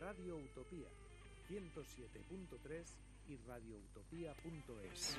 Radio Utopía 107.3 y radioutopía.es.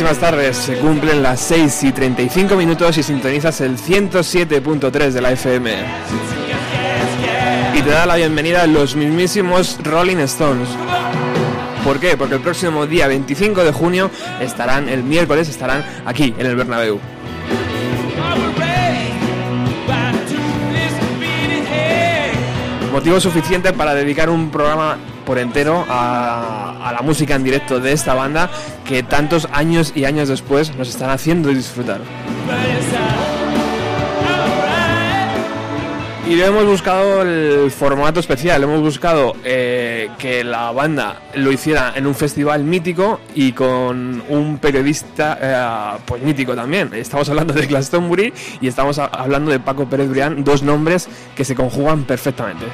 Buenísimas tardes, se cumplen las 6 y 35 minutos y sintonizas el 107.3 de la FM. Y te da la bienvenida a los mismísimos Rolling Stones. ¿Por qué? Porque el próximo día 25 de junio estarán, el miércoles estarán aquí en el Bernabéu. Motivo suficiente para dedicar un programa por entero a, a la música en directo de esta banda que tantos años y años después nos están haciendo disfrutar. Y hemos buscado el formato especial, hemos buscado eh, que la banda lo hiciera en un festival mítico y con un periodista eh, pues mítico también. Estamos hablando de Glastonbury y estamos hablando de Paco Pérez Brián, dos nombres que se conjugan perfectamente.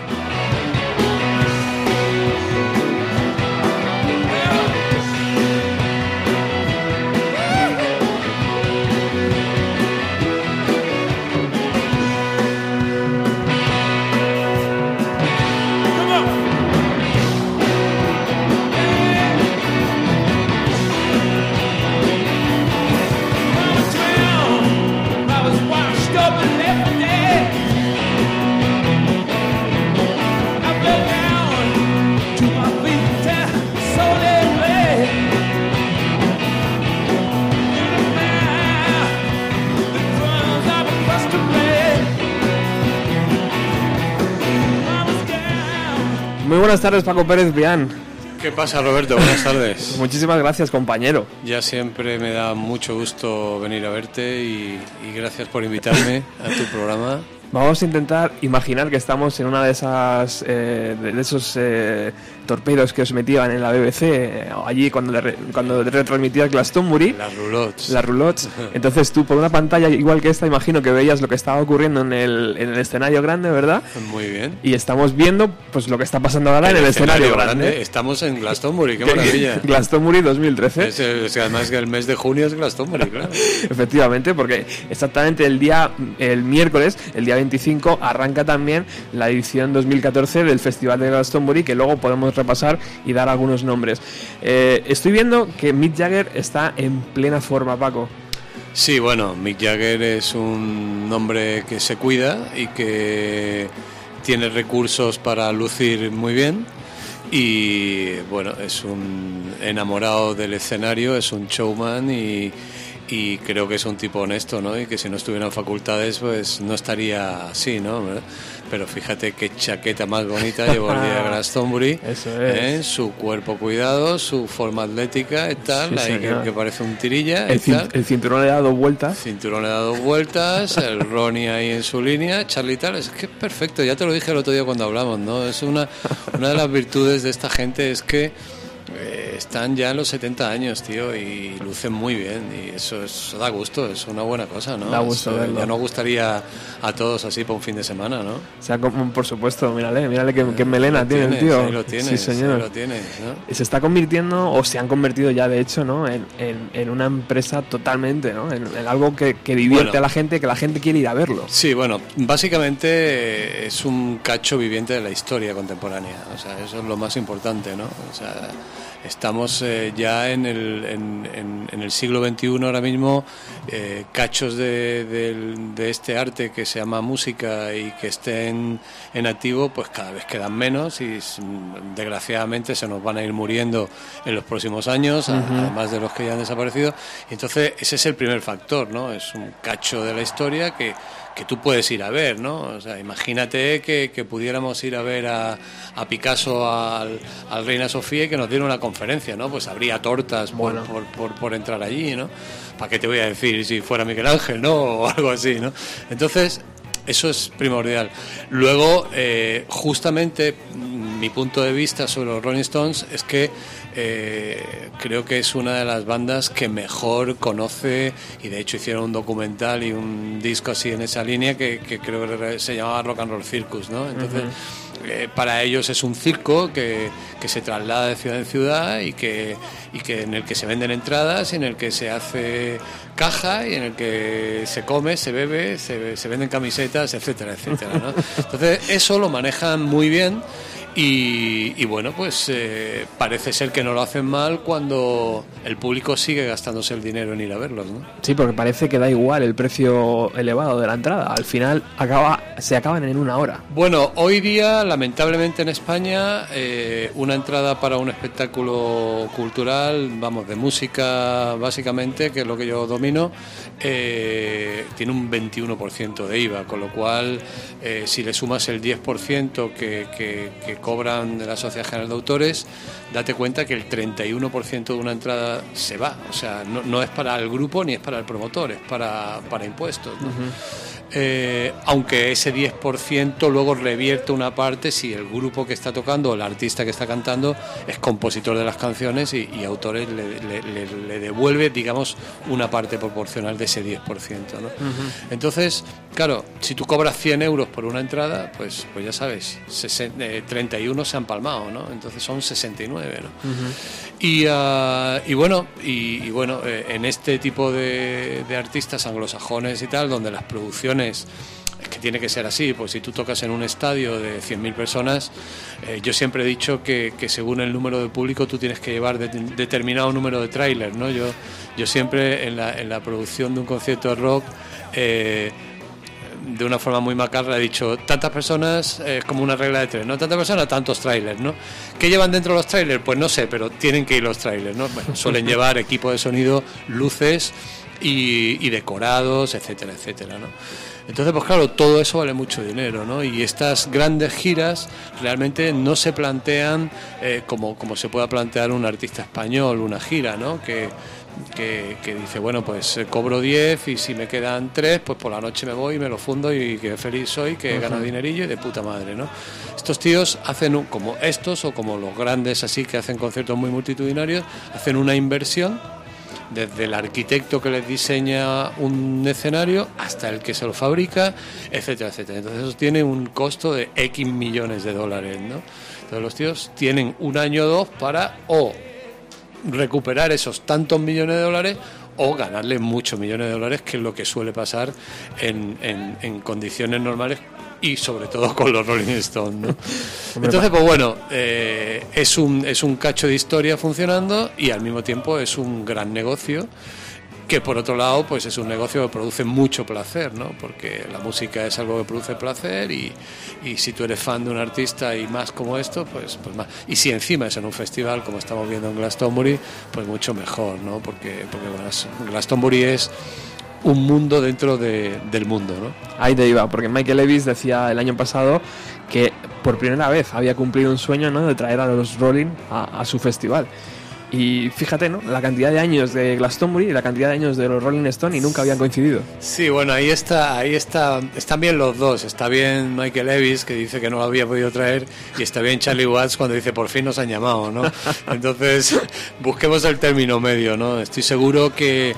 Buenas tardes, Paco Pérez Brián. ¿Qué pasa, Roberto? Buenas tardes. Muchísimas gracias, compañero. Ya siempre me da mucho gusto venir a verte y, y gracias por invitarme a tu programa. Vamos a intentar imaginar que estamos en una de esas eh, de esos eh, torpedos que os metían en la BBC eh, allí cuando le re- cuando retransmitías Glastonbury. Las roulottes. Las roulottes. Entonces tú por una pantalla igual que esta imagino que veías lo que estaba ocurriendo en el, en el escenario grande, ¿verdad? Muy bien. Y estamos viendo pues lo que está pasando ahora en el escenario, grande. Estamos en Glastonbury, qué maravilla. Glastonbury 2013. Es, es que además que el mes de junio es Glastonbury, claro. Efectivamente, porque exactamente el día, el miércoles, el día 25, arranca también la edición 2014 del Festival de Glastonbury, que luego podemos repasar y dar algunos nombres. Eh, estoy viendo que Mick Jagger está en plena forma, Paco. Sí, bueno, Mick Jagger es un hombre que se cuida y que tiene recursos para lucir muy bien y bueno, es un enamorado del escenario, es un showman y, y creo que es un tipo honesto, ¿no? Y que si no estuviera en facultades, pues no estaría así, ¿no? Pero fíjate qué chaqueta más bonita llevó el día de Glastonbury. Eso es. ¿eh? Su cuerpo cuidado, su forma atlética y tal, Sí, ahí que, que parece un tirilla El, tal. el cinturón le ha dado vueltas. Cinturón le ha dado vueltas, el Ronnie ahí en su línea, Charlie tal, es que es perfecto, ya te lo dije el otro día cuando hablamos, ¿no? Es una, una de las virtudes de esta gente es que eh, están ya en los 70 años, tío, y lucen muy bien, y eso, eso da gusto, es una buena cosa, ¿no? Da gusto Eso verlo. Ya nos gustaría a todos así para un fin de semana, ¿no? O sea, como, por supuesto, mírale, mírale qué, qué melena Lo tiene el tío. ahí lo tienes, sí, señor. ahí lo tienes, ¿no? se está convirtiendo o se han convertido ya de hecho no en, en- en una empresa totalmente no en, en algo que, que divierte Bueno. a la gente que la gente quiere ir a verlo Sí, bueno, básicamente eh, es un cacho viviente de la historia contemporánea, o sea, eso es lo más importante, ¿no? O sea, estamos eh, ya en el, en, en- en el siglo XXI ahora mismo, eh, cachos de, del- de este arte que se llama música y que estén en activo, pues cada vez quedan menos y desgraciadamente se nos van a ir muriendo en los próximos años, además de los que ya han desaparecido. Y entonces ese es el primer factor, ¿no? Es un cacho de la historia que, que tú puedes ir a ver, ¿no? O sea, imagínate que, que pudiéramos ir a ver a, a Picasso al, al Reina Sofía y que nos diera una conferencia, ¿no? Pues habría tortas por, Bueno. por, por, por entrar allí, ¿no? ¿Para qué te voy a decir si fuera Miguel Ángel, ¿no? O algo así, ¿no? Entonces, eso es primordial. Luego, eh, justamente, mi punto de vista sobre los Rolling Stones es que eh, creo que es una de las bandas que mejor conoce, y de hecho hicieron un documental y un disco así en esa línea que, que creo que se llamaba Rock and Roll Circus, ¿no? Entonces, eh, para ellos es un circo que, que se traslada de ciudad en ciudad y que, y que en el que se venden entradas, y en el que se hace caja y en el que se come, se bebe, se, se venden camisetas, etcétera, etcétera. ¿no? Entonces eso lo manejan muy bien y, y bueno, pues eh, parece ser que no lo hacen mal cuando el público sigue gastándose el dinero en ir a verlos. ¿no? sí porque parece que da igual el precio elevado de la entrada al final acaba se acaban en una hora Bueno, hoy día, lamentablemente en España, eh, una entrada para un espectáculo cultural, vamos, de música básicamente, que es lo que yo domino, eh, tiene un 21% de IVA, con lo cual, eh, si le sumas el 10% que, que, que cobran de la Sociedad General de Autores, date cuenta que el 31% de una entrada se va. O sea, no, es para el grupo ni es para el promotor, es para, para impuestos. Eh, aunque ese 10% luego revierte una parte si el grupo que está tocando o el artista que está cantando es compositor de las canciones y, y autores le, le- le- le devuelve, digamos, una parte proporcional de ese 10%. ¿no? Entonces, claro, si tú cobras 100 euros por una entrada, pues, pues ya sabes, eh, 31 se han palmado, ¿no? Entonces son 69, ¿no? Y, ah, y bueno, y, y bueno eh, en este tipo de, de artistas anglosajones y tal, donde las producciones es que tiene que ser así, pues si tú tocas en un estadio de 100.000 personas, eh, yo siempre he dicho que, que según el número de público tú tienes que llevar de- determinado número de trailers, ¿no? Yo, yo siempre en la, en la producción de un concierto de rock... eh, de una forma muy macarra he dicho tantas personas es como una regla de tres no tantas personas tantos trailers no qué llevan dentro los trailers pues no sé pero tienen que ir los trailers no bueno, suelen llevar equipo de sonido luces y, y decorados etcétera etcétera no entonces pues claro todo eso vale mucho dinero no y estas grandes giras realmente no se plantean eh, como como se pueda plantear un artista español una gira no que que, que dice, bueno, pues eh, cobro 10 y si me quedan 3, pues por la noche me voy y me lo fundo y que feliz soy, que gano dinerillo y de puta madre, ¿no? Estos tíos hacen, un- como estos o como los grandes así que hacen conciertos muy multitudinarios, hacen una inversión desde el arquitecto que les diseña un escenario hasta el que se lo fabrica, etcétera, etcétera. Entonces eso tiene un costo de X millones de dólares, ¿no? Entonces los tíos tienen un año o dos para o recuperar esos tantos millones de dólares o ganarle muchos millones de dólares, que es lo que suele pasar en, en- en condiciones normales y sobre todo con los Rolling Stones. ¿no? Entonces, pues bueno, eh, es, un, es un cacho de historia funcionando y al mismo tiempo es un gran negocio que por otro lado pues es un negocio que produce mucho placer, ¿no? Porque la música es algo que produce placer y, y si tú eres fan de un artista y más como esto, pues, pues más. Y si encima es en un festival como estamos viendo en Glastonbury, pues mucho mejor, ¿no? Porque, porque Glas- Glastonbury es un mundo dentro de- del mundo, ¿no? Ahí te iba, porque Michael Levis decía el año pasado que por primera vez había cumplido un sueño ¿no? de traer a los Rolling a su festival. Y fíjate, ¿no? La cantidad de años de Glastonbury y la cantidad de años de los Rolling Stone y nunca habían coincidido. Sí, bueno, ahí está, ahí está, están bien los dos. Está bien Michael Levis, que dice que no lo había podido traer, y está bien Charlie Watts cuando dice por fin nos han llamado, ¿no? Entonces, busquemos el término medio, ¿no? Estoy seguro que,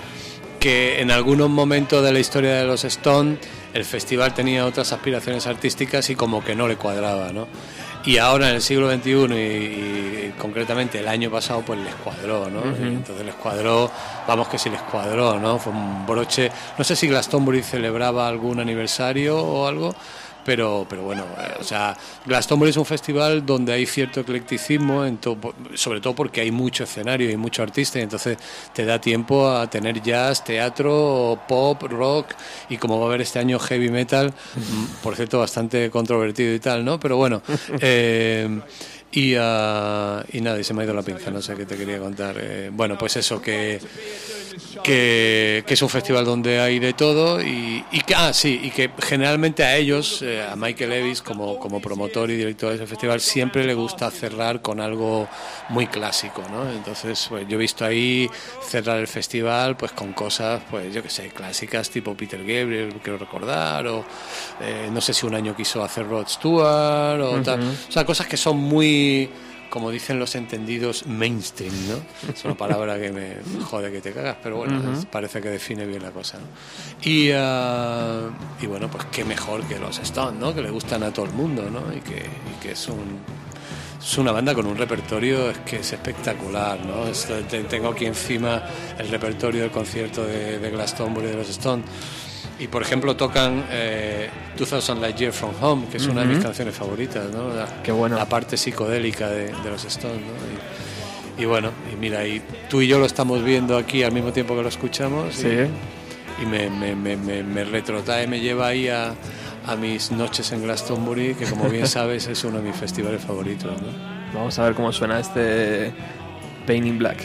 que en algunos momentos de la historia de los Stone el festival tenía otras aspiraciones artísticas y como que no le cuadraba, ¿no? Y ahora en el siglo XXI y, y concretamente el año pasado pues les cuadró, ¿no? Entonces les cuadró, vamos que sí les cuadró, ¿no? Fue un broche, no sé si Glastonbury celebraba algún aniversario o algo, pero, pero bueno, eh, o sea, Glastonbury es un festival donde hay cierto eclecticismo, en to- sobre todo porque hay mucho escenario y mucho artista, y entonces te da tiempo a tener jazz, teatro, pop, rock, y como va a haber este año heavy metal, mm, por cierto, bastante controvertido y tal, ¿no? Pero bueno, eh, y, ah, y nada, y se me ha ido la pinza, no sé qué te quería contar. Eh, bueno, pues eso, que que, que es un festival donde hay de todo y, y que ah sí y que generalmente a ellos eh, a Michael Levis como, como promotor y director de ese festival siempre le gusta cerrar con algo muy clásico ¿no? entonces pues, yo he visto ahí cerrar el festival pues con cosas pues yo que sé clásicas tipo Peter Gabriel quiero recordar o eh, no sé si un año quiso hacer Rod Stewart o tal o sea cosas que son muy como dicen los entendidos, mainstream, ¿no? Es una palabra que me jode que te cagas, pero bueno, parece que define bien la cosa, ¿no? Y, ah, y bueno, pues qué mejor que los Stones, ¿no? Que le gustan a todo el mundo, ¿no? Y que, y que es un... Es una banda con un repertorio es que es espectacular, ¿no? Es- tengo aquí encima el repertorio del concierto de, de Glastonbury de los Stones. Y por ejemplo tocan eh, 2000 Light Year From Home, que es una de mis canciones favoritas, ¿no? La, Qué bueno. la parte psicodélica de, de los Stones, ¿no? Y, y bueno, y mira, y tú y yo lo estamos viendo aquí al mismo tiempo que lo escuchamos. y- Sí. Y, me, me, me, me, me retrotrae, me lleva ahí a, a mis noches en Glastonbury, que como bien sabes es uno de mis festivales favoritos, ¿no? Vamos a ver cómo suena este Pain in Black.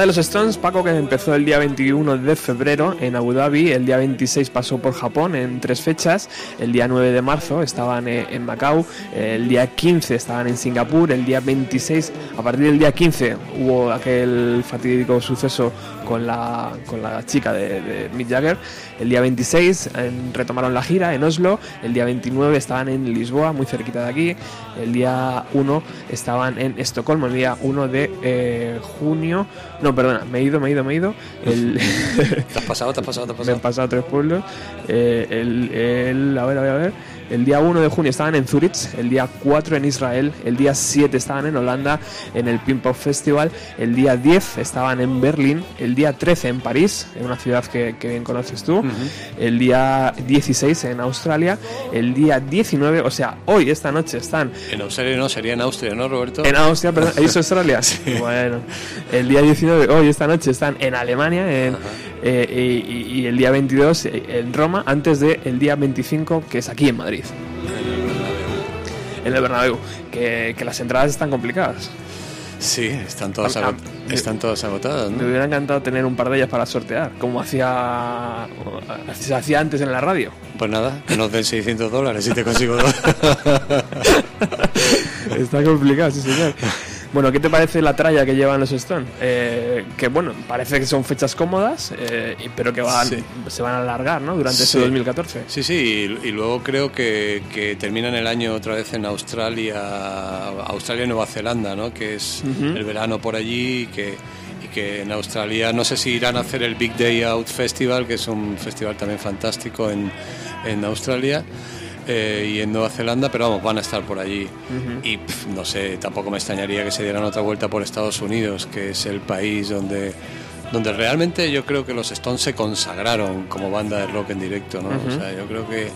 De los Stones, Paco, que empezó el día 21 de febrero en Abu Dhabi, el día 26 pasó por Japón en tres fechas, el día 9 de marzo estaban eh, en Macao, el día 15 estaban en Singapur, el día 26, a partir del día 15 hubo aquel fatídico suceso con la, con la chica de, de Mick Jagger, el día 26 en- retomaron la gira en Oslo, el día 29 estaban en Lisboa, muy cerquita de aquí, el día 1 estaban en Estocolmo, el día 1 de eh, junio, no, perdona, me he ido, me he ido, me he ido, el... ¿Te has pasado, te has pasado, te has Me pasado? han pasado tres pueblos. Eh, el, el- a ver, a ver, a ver. El día 1 de junio estaban en Zurich, el día 4 en Israel, el día 7 estaban en Holanda, en el Pink Pop Festival, el día 10 estaban en Berlín, el día 13 en París, en una ciudad que, que bien conoces tú, el día 16 en Australia, el día 19, o sea, hoy, esta noche, están En Australia no, sería en Austria, ¿no, Roberto? en Austria, perdón, ¿he dicho Australia? Bueno, el día 19, hoy esta noche están en Alemania en, eh, y, y- y el día 22 en Roma, antes del día 25 que es aquí en Madrid. En el Bernabéu, que, que las entradas están complicadas. Sí, están todas, Ah, están todas agotadas, Me hubiera encantado tener un par de ellas para sortear, como hacía se hacía antes en la radio. Pues nada, que nos den 600 dólares y te consigo dos. Está complicado, sí señor. Bueno, ¿qué te parece la tralla que llevan los Stones? Eh, que bueno, parece que son fechas cómodas, eh, pero que van, Sí. se van a alargar, ¿no? Durante Sí. ese 2014. Sí, sí, y, y luego creo que, que terminan el año otra vez en Australia, Australia y Nueva Zelanda, ¿no? Que es el verano por allí y que, y que en Australia no sé si irán a hacer el Big Day Out Festival, que es un festival también fantástico en, en Australia. Eh, y en Nueva Zelanda, pero vamos, van a estar por allí. Y pf, no sé, tampoco me extrañaría que se dieran otra vuelta por Estados Unidos, que es el país donde, donde realmente yo creo que los Stones se consagraron como banda de rock en directo, ¿no? O sea, yo creo que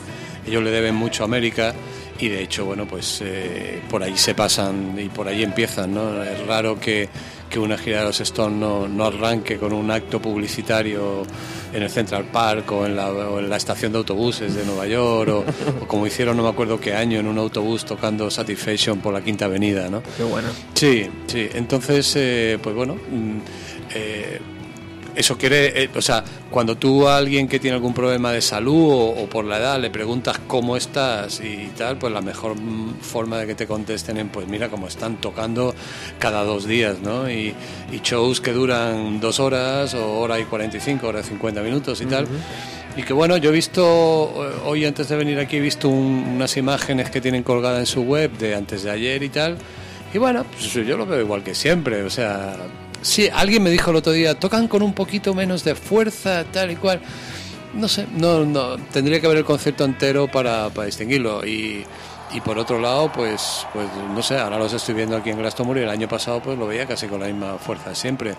ellos le deben mucho a América y de hecho, bueno, pues eh, por ahí se pasan y por ahí empiezan, ¿no? Es raro que, que una gira de los Stones no, no arranque con un acto publicitario en el Central Park o en la, o en la estación de autobuses de Nueva York o, o como hicieron no me acuerdo qué año en un autobús tocando Satisfaction por la Quinta Avenida, ¿no? Qué bueno. Sí, sí. Entonces, eh, pues bueno, mm, eso quiere, eh, o sea, cuando tú a alguien que tiene algún problema de salud o, o por la edad le preguntas cómo estás y tal, pues la mejor forma de que te contesten es, pues mira cómo están tocando cada dos días, ¿no? Y, y shows que duran dos horas o hora y 45, hora y 50 minutos y tal. Y que bueno, yo he visto, eh, hoy antes de venir aquí he visto un- unas imágenes que tienen colgadas en su web de antes de ayer y tal. Y bueno, pues yo lo veo igual que siempre, o sea, sí, alguien me dijo el otro día, tocan con un poquito menos de fuerza, tal y cual. No sé, no, no, tendría que ver el concierto entero para, para distinguirlo. Y, y por otro lado, pues, pues no sé, ahora los estoy viendo aquí en Glastonbury, el año pasado pues lo veía casi con la misma fuerza siempre.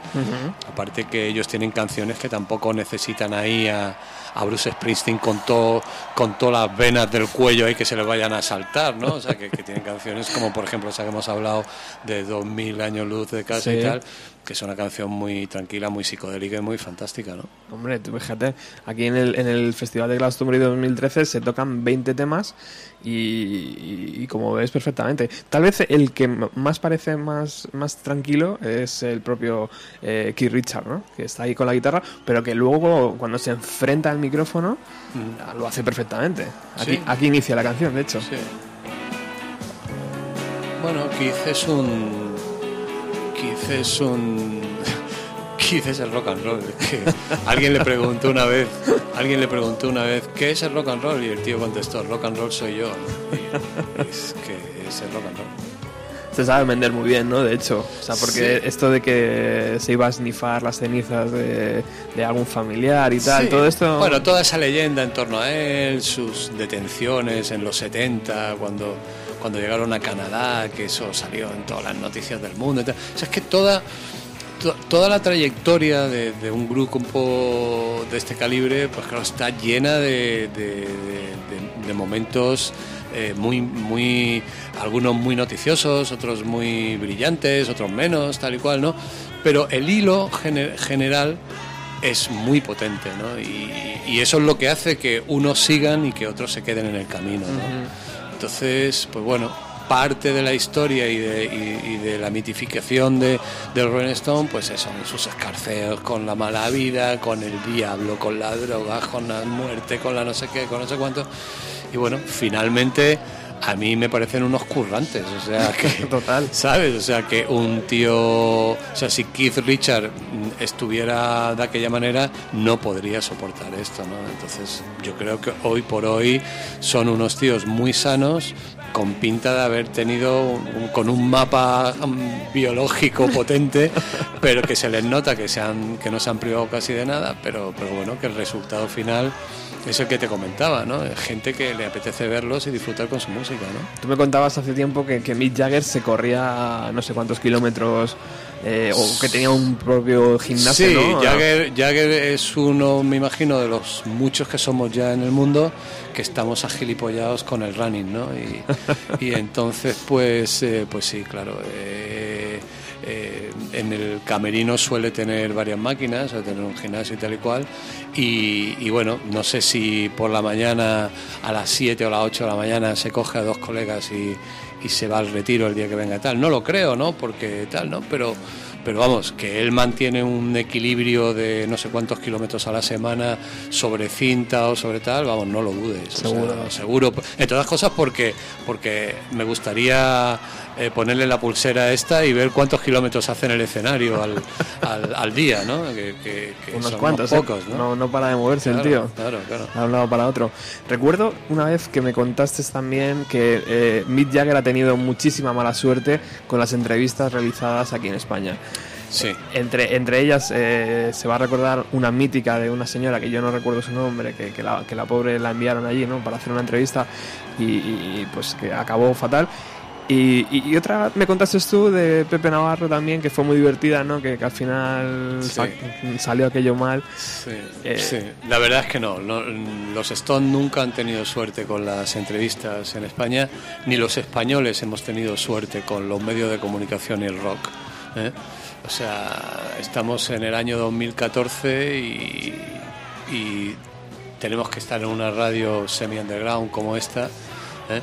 Aparte que ellos tienen canciones que tampoco necesitan ahí a, a Bruce Springsteen con todo con todas las venas del cuello ahí que se les vayan a saltar, ¿no? O sea, que, que tienen canciones como por ejemplo esa que hemos hablado de 2000 años luz de casa y tal, que es una canción muy tranquila, muy psicodélica y muy fantástica, ¿no? Hombre, tú fíjate, aquí en el, en el Festival de Glastonbury 2013 se tocan 20 temas y, y- y como ves perfectamente. Tal vez el que más parece más, más tranquilo es el propio eh, Keith Richard, ¿no? Que está ahí con la guitarra, pero que luego cuando se enfrenta al micrófono lo hace perfectamente. Aquí, Sí. aquí inicia la canción, de hecho. Sí. Bueno, Keith es un. Keith es un. Keith es el rock and roll. alguien le preguntó una vez, alguien le preguntó una vez, ¿qué es el rock and roll? Y el tío contestó, rock and roll soy yo. Y es que es el rock and roll. Se sabe vender muy bien, ¿no? De hecho, o sea, porque Sí. esto de que se iba a snifar las cenizas de, de algún familiar y tal, Sí. todo esto... Bueno, toda esa leyenda en torno a él, sus detenciones en los 70, cuando, cuando llegaron a Canadá, que eso salió en todas las noticias del mundo. y es que toda, to- toda la trayectoria de, de un grupo de este calibre, pues claro, está llena de, momentos eh, muy, muy, algunos muy noticiosos, otros muy brillantes, otros menos, tal y cual, ¿no? Pero el hilo gener- general es muy potente, ¿no? Y, y eso es lo que hace que unos sigan y que otros se queden en el camino, ¿no? Entonces, pues bueno, parte de la historia y de, la mitificación de, del Rolling Stone, pues son sus escarceos con la mala vida, con el diablo, con la droga, con la muerte, con la no sé qué, con no sé cuánto. Y bueno, finalmente a mí me parecen unos currantes, o sea que... Total. ¿Sabes? O sea, que un tío. O sea, si Keith Richard estuviera de aquella manera, no podría soportar esto, ¿no? Entonces, yo creo que hoy por hoy son unos tíos muy sanos, con pinta de haber tenido. un- con un mapa mm, biológico potente, pero que se les nota que, se han, que no se han privado casi de nada, pero, pero bueno, que el resultado final. Es el que te comentaba, ¿no? Gente que le apetece verlos y disfrutar con su música, ¿no? Tú me contabas hace tiempo que, que Mick Jagger se corría no sé cuántos kilómetros eh, o que tenía un propio gimnasio, Sí, ¿no? Jagger, Jagger es uno, me imagino, de los muchos que somos ya en el mundo que estamos agilipollados con el running, ¿no? Y, y entonces, pues, eh, pues sí, claro. eh, eh, en el camerino suele tener varias máquinas, suele tener un gimnasio y tal y cual. Y, y bueno, no sé si por la mañana a las 7 o las 8 de la mañana se coge a dos colegas y, y se va al retiro el día que venga tal. No lo creo, ¿no? Porque tal, ¿no? Pero, pero vamos, que él mantiene un equilibrio de no sé cuántos kilómetros a la semana sobre cinta o sobre tal, vamos, no lo dudes. o sea, Seguro. seguro. Entre otras cosas porque, porque me gustaría eh, ponerle la pulsera esta y ver cuántos kilómetros hace en el escenario al, al, al día, ¿no? Que, que- que Unos son cuantos, ¿eh? pocos, ¿no? no, no para de moverse el Claro, tío. Claro, claro. De un lado para otro. Recuerdo una vez que me contaste también que eh, Mick Jagger ha tenido muchísima mala suerte con las entrevistas realizadas aquí en España. Sí. Entre, entre ellas eh, se va a recordar una mítica de una señora que yo no recuerdo su nombre, que, que la, que la pobre la enviaron allí ¿no? para hacer una entrevista y, y, pues que acabó fatal. Y, y- y otra me contaste tú de Pepe Navarro también, que fue muy divertida, ¿no? que, que al final Sí. sa- salió aquello mal. Sí, Eh, sí. la verdad es que no, no, Los Stone nunca han tenido suerte con las entrevistas en España, ni los españoles hemos tenido suerte con los medios de comunicación y el rock. ¿eh? O sea, estamos en el año 2014 y, y tenemos que estar en una radio semi-underground como esta. ¿eh?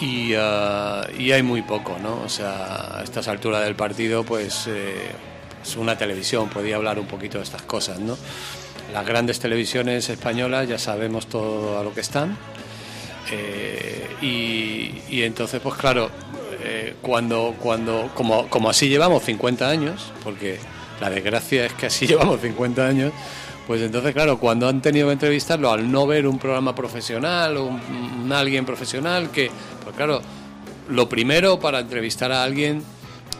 Y, ah, y hay muy poco, ¿no? O sea, a estas alturas del partido, pues, eh, pues una televisión podía hablar un poquito de estas cosas, ¿no? Las grandes televisiones españolas ya sabemos todo a lo que están. eh, y, y entonces, pues claro, eh, cuando, cuando como, como así llevamos 50 años, porque la desgracia es que así llevamos 50 años, pues entonces, claro, cuando han tenido que entrevistarlo, al no ver un programa profesional o un, alguien profesional, que, pues claro, lo primero para entrevistar a alguien,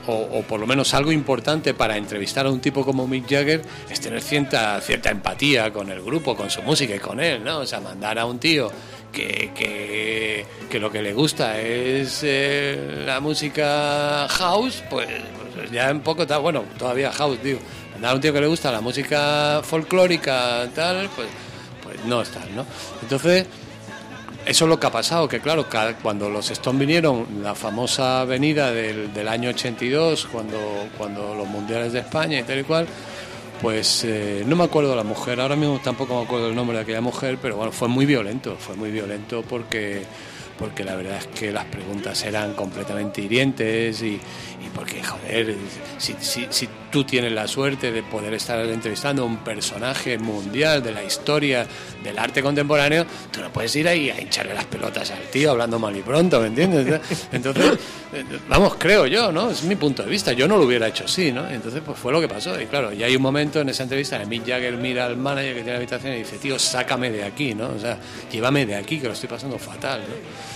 o, o por lo menos algo importante para entrevistar a un tipo como Mick Jagger, es tener cierta, cierta empatía con el grupo, con su música y con él, ¿no? O sea, mandar a un tío que, que, que lo que le gusta es eh, la música house, pues, pues ya un poco está, bueno, todavía house, digo. A un tío que le gusta la música folclórica, tal, pues, pues no es tal, ¿no? Entonces, eso es lo que ha pasado, que claro, cuando los Stones vinieron, la famosa venida del, del año 82, cuando, cuando los mundiales de España y tal y cual, pues eh, no me acuerdo de la mujer, ahora mismo tampoco me acuerdo el nombre de aquella mujer, pero bueno, fue muy violento, fue muy violento porque, porque la verdad es que las preguntas eran completamente hirientes y, porque, joder, si, si, si tú tienes la suerte de poder estar entrevistando a un personaje mundial de la historia del arte contemporáneo, tú no puedes ir ahí a hincharle las pelotas al tío hablando mal y pronto, ¿me entiendes? Entonces, vamos, creo yo, ¿no? Es mi punto de vista, yo no lo hubiera hecho así, ¿no? Entonces, pues fue lo que pasó. Y claro, y hay un momento en esa entrevista que Mick Jagger mira al manager que tiene la habitación y dice, tío, sácame de aquí, ¿no? O sea, llévame de aquí, que lo estoy pasando fatal, ¿no?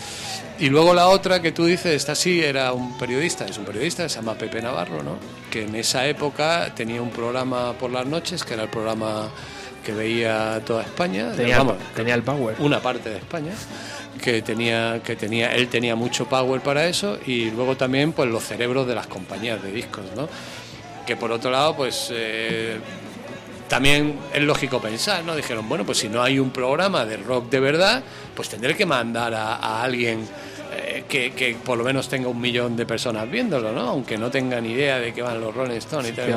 Y luego la otra que tú dices, esta sí era un periodista, es un periodista, se llama Pepe Navarro, ¿no? Que en esa época tenía un programa por las noches, que era el programa que veía toda España, Tenía, vamos, tenía el power. una parte de España que tenía que tenía él tenía mucho power para eso y luego también pues los cerebros de las compañías de discos no que por otro lado pues eh, también es lógico pensar no dijeron bueno pues si no hay un programa de rock de verdad pues tendré que mandar a, a alguien eh, que, que por lo menos tenga un millón de personas viéndolo no aunque no tengan idea de que van los Rolling Stones y tal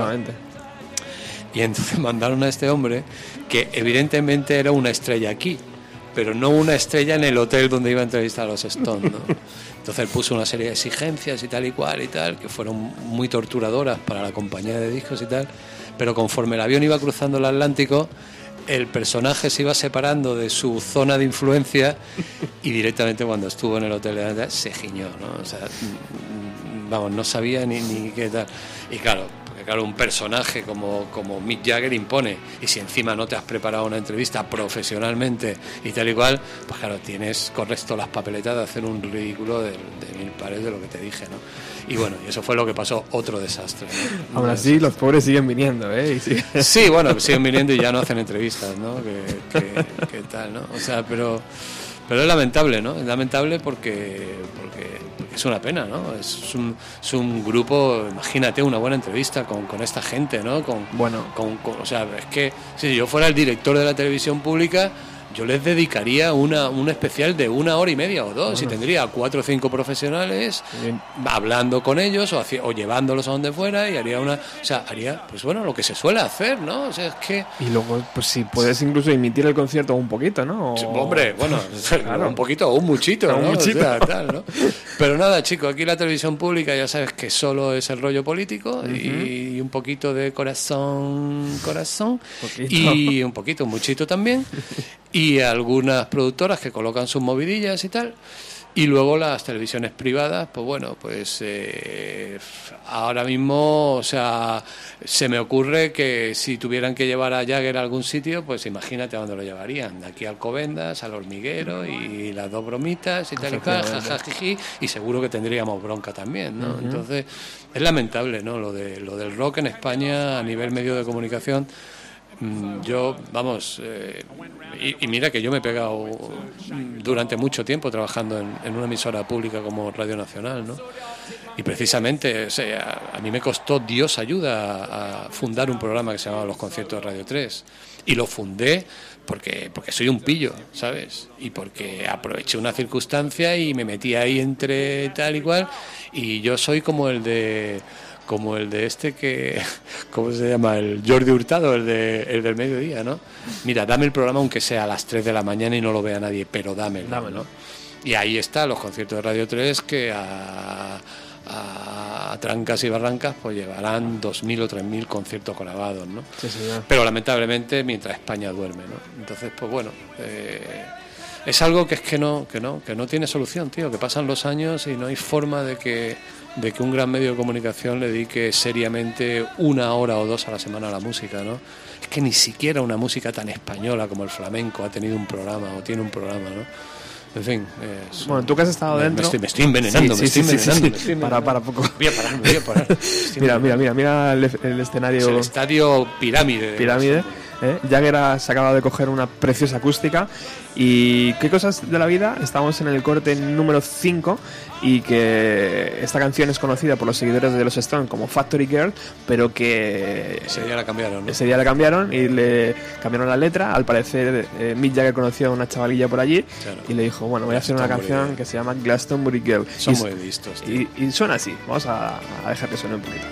y entonces mandaron a este hombre que evidentemente era una estrella aquí, pero no una estrella en el hotel donde iba a entrevistar a los Stones. ¿no? Entonces él puso una serie de exigencias y tal y cual y tal, que fueron muy torturadoras para la compañía de discos y tal, pero conforme el avión iba cruzando el Atlántico, el personaje se iba separando de su zona de influencia y directamente cuando estuvo en el hotel de se giñó, ¿no? O sea, mm, vamos, no sabía ni, ni qué tal. Y claro, claro, un personaje como, como Mick Jagger impone, y si encima no te has preparado una entrevista profesionalmente y tal y cual, pues claro, tienes correcto las papeletas de hacer un ridículo de, de mil pares de lo que te dije, ¿no? Y bueno, y eso fue lo que pasó, otro desastre. ¿no? Aún así, los pobres siguen viniendo, ¿eh? Sí. Bueno, siguen viniendo y ya no hacen entrevistas, ¿no? Que, que- que tal, ¿no? O sea, pero, pero es lamentable, ¿no? Es lamentable porque, porque es una pena, ¿no? Es un, es un grupo, imagínate, una buena entrevista con, con esta gente, ¿no? Con, Bueno. con, con- o sea, es que si yo fuera el director de la televisión pública, yo les dedicaría una, un especial de una hora y media o dos y tendría cuatro o cinco profesionales Bien. hablando con ellos o, o llevándolos a donde fuera y haría una, o sea, haría, pues bueno, lo que se suele hacer, ¿no? O sea, es que, Y luego, pues si puedes incluso emitir el concierto un poquito, ¿no? O- hombre, bueno, Claro. un poquito o un muchito, Un muchito. sea, tal, ¿no? Pero nada, chico, aquí la televisión pública ya sabes que solo es el rollo político y un poquito de corazón, corazón Poquito. y un poquito, un muchito también y algunas productoras que colocan sus movidillas y tal. Y luego las televisiones privadas, pues bueno, pues eh, ahora mismo, o sea, se me ocurre que si tuvieran que llevar a Jagger a algún sitio, pues imagínate a dónde lo llevarían. De aquí al Covendas, al hormiguero y las dos bromitas y tal y cual, jajajiji, y seguro que tendríamos bronca también, ¿no? Entonces, es lamentable, ¿no? Lo, de, lo del rock en España a nivel medio de comunicación. Mm, Yo, vamos, eh, y, mira que yo me he pegado durante mucho tiempo trabajando en, en una emisora pública como Radio Nacional, ¿no? Y precisamente, o sea, a mí me costó Dios ayuda a, a fundar un programa que se llamaba Los Conciertos de Radio 3. Y lo fundé porque, porque soy un pillo, ¿sabes? Y porque aproveché una circunstancia y me metí ahí entre tal y cual. Y yo soy como el de como el de este que, ¿cómo se llama? El Jordi Hurtado, el, de, el del mediodía, ¿no? Mira, dame el programa aunque sea a las 3 de la mañana y no lo vea nadie, pero dámelo, ¿no? Y ahí está, los conciertos de Radio 3 que a, a- a trancas y barrancas pues llevarán 2.000 o 3.000 conciertos grabados, ¿no? Sí, señor. Pero lamentablemente mientras España duerme, ¿no? Entonces, pues bueno, eh, es algo que es que no, que no, que no tiene solución, tío, que pasan los años y no hay forma de que, de que un gran medio de comunicación le dedique seriamente una hora o dos a la semana a la música, ¿no? Es que ni siquiera una música tan española como el flamenco ha tenido un programa o tiene un programa, ¿no? En fin, es- Bueno, tú que has estado me- me dentro. estoy- me estoy envenenando, Sí, me sí, estoy sí, envenenando, me estoy Para, envenenando. para poco. Voy a parar, voy a parar. Mira, mira, mira, mira el, el Es escenario. el estadio Pirámide. de pirámide. ¿Eh? Jagger se acaba de coger una preciosa acústica. ¿Y qué cosas de la vida? Estamos en el corte número 5 y que esta canción es conocida por los seguidores de los Stones como Factory Girl, pero que Ese día la cambiaron, ¿no? ese día la cambiaron y le cambiaron la letra. Al parecer, eh, Mick Jagger conoció a una chavalilla por allí Claro. y le dijo: Bueno, voy a hacer una canción que se llama Glastonbury Girl. Son Y- muy listos, tío. y, y suena así. Vamos a, a dejar que suene un poquito.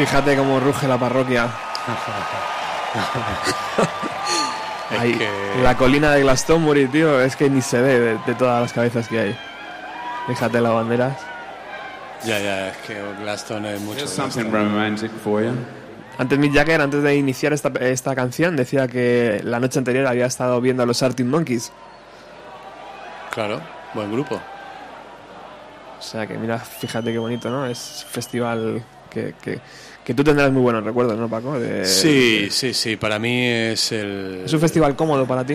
Fíjate cómo ruge la parroquia. Es Ahí, que- La colina de Glastonbury, tío, es que ni se ve de, de todas las cabezas que hay. Fíjate las banderas. Ya, ya, es que Glaston es mucho. Here's something romantic for you. Antes Mick Jagger, antes de iniciar esta, esta canción, decía que la noche anterior había estado viendo a los Arctic Monkeys. Claro, buen grupo. O sea que mira, fíjate qué bonito, ¿no? Es festival que, que, que tú tendrás muy buenos recuerdos, ¿no, Paco? De- Sí, sí, sí, para mí es el... ¿Es un festival cómodo para ti?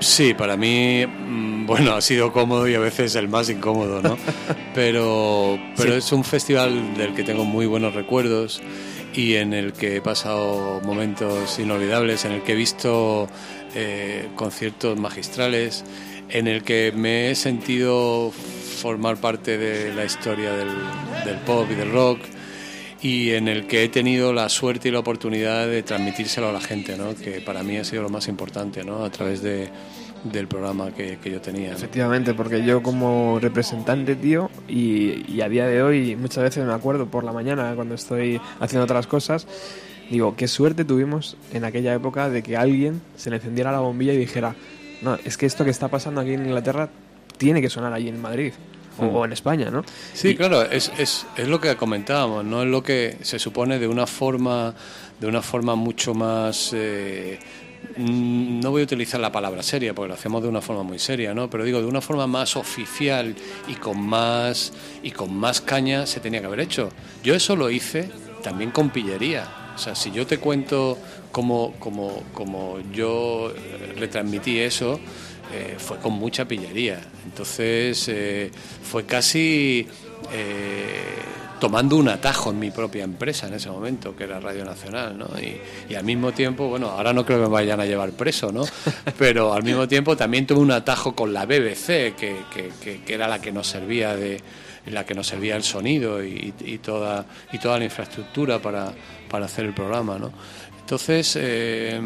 Sí, para mí, mm, bueno, ha sido cómodo y a veces el más incómodo, ¿no? Pero, pero Sí. es un festival del que tengo muy buenos recuerdos y en el que he pasado momentos inolvidables, en el que he visto eh, conciertos magistrales, en el que me he sentido formar parte de la historia del, del pop y del rock y en el que he tenido la suerte y la oportunidad de transmitírselo a la gente, ¿no? que para mí ha sido lo más importante, ¿no? a través de, del programa que, que yo tenía. Efectivamente, porque yo como representante, tío, y, y a día de hoy muchas veces me acuerdo por la mañana cuando estoy haciendo otras cosas, digo, qué suerte tuvimos en aquella época de que alguien se le encendiera la bombilla y dijera, no, es que esto que está pasando aquí en Inglaterra tiene que sonar allí en Madrid o, o en España, ¿no? Sí, Y- claro, es, es, es lo que comentábamos, no es lo que se supone de una forma, de una forma mucho más eh, mm, no voy a utilizar la palabra seria porque lo hacemos de una forma muy seria, ¿no? Pero digo, de una forma más oficial y con más y con más caña se tenía que haber hecho. Yo eso lo hice también con pillería. O sea, si yo te cuento cómo, cómo, cómo yo eh, retransmití eso, eh, fue con mucha pillería. Entonces eh, fue casi eh, tomando un atajo en mi propia empresa en ese momento, que era Radio Nacional, ¿no? Y, y al mismo tiempo, bueno, ahora no creo que me vayan a llevar preso, ¿no? Pero al mismo tiempo también tuve un atajo con la BBC, que, que- que- que era la que nos servía de la que nos servía el sonido y, y toda y toda la infraestructura para, para hacer el programa, ¿no? Entonces eh,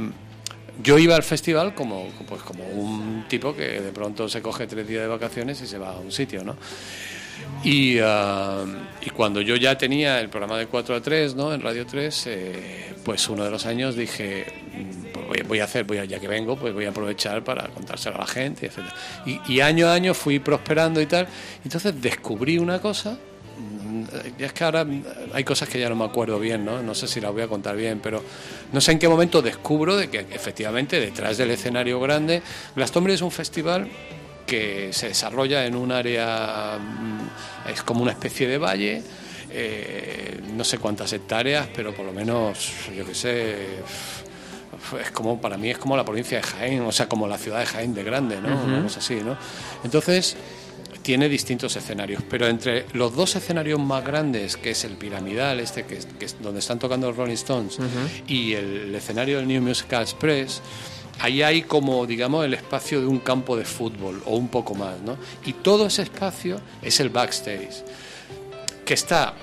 yo iba al festival como, pues como un tipo que de pronto se coge tres días de vacaciones y se va a un sitio, ¿no? Y, ah, y cuando yo ya tenía el programa de 4 a 3, ¿no? En Radio 3, eh, pues uno de los años dije, mm, voy, a hacer, voy a- ya que vengo, pues voy a aprovechar para contárselo a la gente, etc. Y, y año a año fui prosperando y tal. Entonces descubrí una cosa, es que ahora mm, hay cosas que ya no me acuerdo bien, ¿no? No sé si las voy a contar bien, pero no sé en qué momento descubro de que efectivamente detrás del escenario grande, Glastonbury es un festival que se desarrolla en un área, mm, es como una especie de valle, eh, no sé cuántas hectáreas, pero por lo menos, yo qué sé, es como, para mí es como la provincia de Jaén, o sea, como la ciudad de Jaén de grande, ¿no? Una cosa así, ¿no? Entonces, tiene distintos escenarios, pero entre los dos escenarios más grandes, que es el piramidal, este que es, que es donde están tocando los Rolling Stones, y el, escenario del New Musical Express, ahí hay como, digamos, el espacio de un campo de fútbol o un poco más, ¿no? Y todo ese espacio es el backstage, que está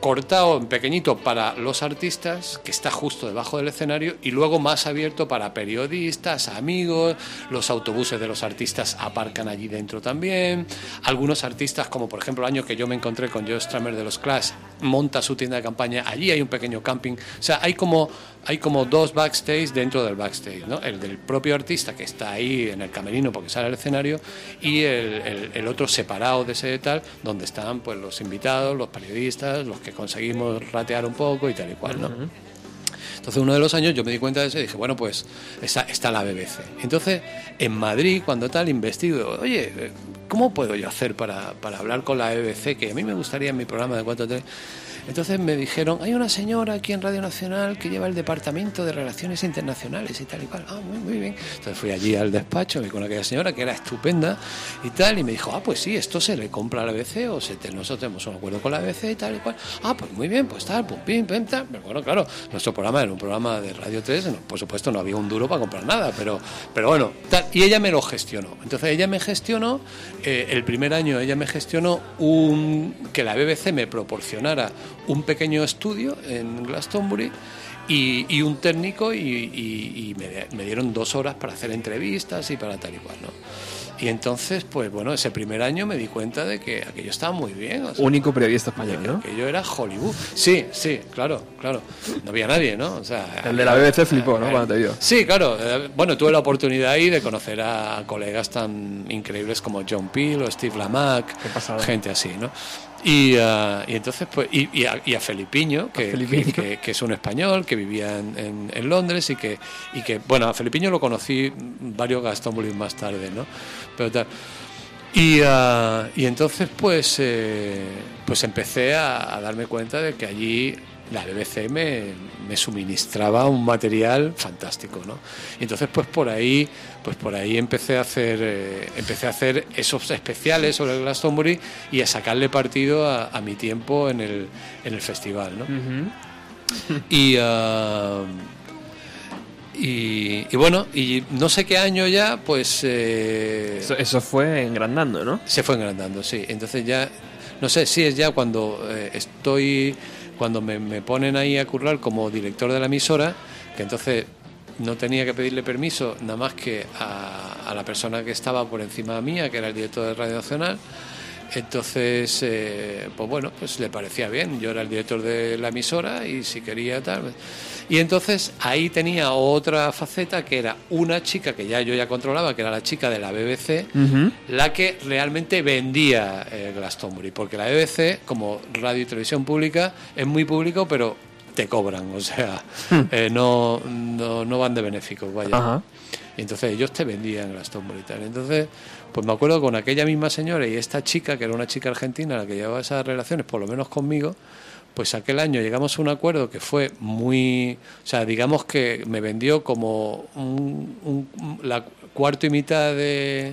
cortado en pequeñito para los artistas, que está justo debajo del escenario, y luego más abierto para periodistas, amigos, los autobuses de los artistas aparcan allí dentro también, algunos artistas, como por ejemplo el año que yo me encontré con Joe Stramer de los Clash, monta su tienda de campaña, allí hay un pequeño camping, o sea, hay como, hay como dos backstage dentro del backstage, ¿no? el del propio artista que está ahí en el camerino porque sale al escenario, y el, el- el otro separado de ese tal, donde están pues los invitados, los periodistas, los que conseguimos ratear un poco y tal y cual, ¿no? Entonces uno de los años yo me di cuenta de eso y dije, bueno, pues está, está la BBC. Entonces en Madrid, cuando tal, investigo, oye, ¿cómo puedo yo hacer para, para hablar con la BBC? Que a mí me gustaría en mi programa de 4 3 entonces me dijeron, hay una señora aquí en Radio Nacional que lleva el Departamento de Relaciones Internacionales y tal y cual. Ah, muy, muy bien. Entonces fui allí al despacho con aquella señora que era estupenda y tal, y me dijo, ah, pues sí, esto se le compra a la BBC o nosotros tenemos un acuerdo con la BBC y tal y cual. Ah, pues muy bien, pues tal, pum, pim, pim, tal. Bueno, claro, nuestro programa era un programa de Radio 3, no, por supuesto no había un duro para comprar nada, pero, pero bueno, tal. Y ella me lo gestionó. Entonces ella me gestionó, eh, el primer año ella me gestionó un, que la BBC me proporcionara un pequeño estudio en Glastonbury y, y un técnico y, y- y me, me dieron dos horas para hacer entrevistas y para tal y cual, ¿no? Y entonces, pues bueno, ese primer año me di cuenta de que aquello estaba muy bien. o sea, Único periodista español, ¿no? que yo era Hollywood. Sí, sí, claro, claro. No había nadie, ¿no? O sea, El de la BBC flipó, ¿no? Cuando te vio. Sí, claro. eh, Bueno, tuve la oportunidad ahí de conocer a colegas tan increíbles como John Peel o Steve Lamack, gente así, ¿no? Y, ah, y entonces, pues, y, y a, y a Felipiño, que, Felipiño. que- que- que es un español que vivía en, en- en Londres y que, y que, bueno, a Felipiño lo conocí varios Glastonbury más tarde, ¿no? Pero tal. Y, ah, y entonces pues, eh, pues empecé a, a darme cuenta de que allí la BBC me, me suministraba un material fantástico, ¿no? Y entonces pues por ahí, pues por ahí empecé a hacer, eh, empecé a hacer esos especiales sobre el Glastonbury y a sacarle partido a, a mi tiempo en el, en el festival, ¿no? Y, ah, y, y bueno, y no sé qué año ya, pues eh, Eso, eso fue engrandando, ¿no? se fue engrandando, sí. Entonces ya, no sé si es ya cuando eh, estoy, cuando me, ponen ahí a currar como director de la emisora, que entonces no tenía que pedirle permiso nada más que a, a la persona que estaba por encima mía, que era el director de Radio Nacional. Entonces, eh, pues bueno, pues le parecía bien. Yo era el director de la emisora y si quería tal. Y entonces ahí tenía otra faceta que era una chica que ya yo ya controlaba, que era la chica de la BBC, la que realmente vendía eh, Glastonbury. Porque la BBC, como radio y televisión pública, es muy público, pero te cobran, o sea, eh, no, no, no van de benéficos, vaya. Ajá. Entonces ellos te vendían Glastonbury y tal. Entonces, pues me acuerdo con aquella misma señora y esta chica, que era una chica argentina, la que llevaba esas relaciones, por lo menos conmigo, pues aquel año llegamos a un acuerdo que fue muy, o sea, digamos que me vendió como un, un- la cuarto y mitad de,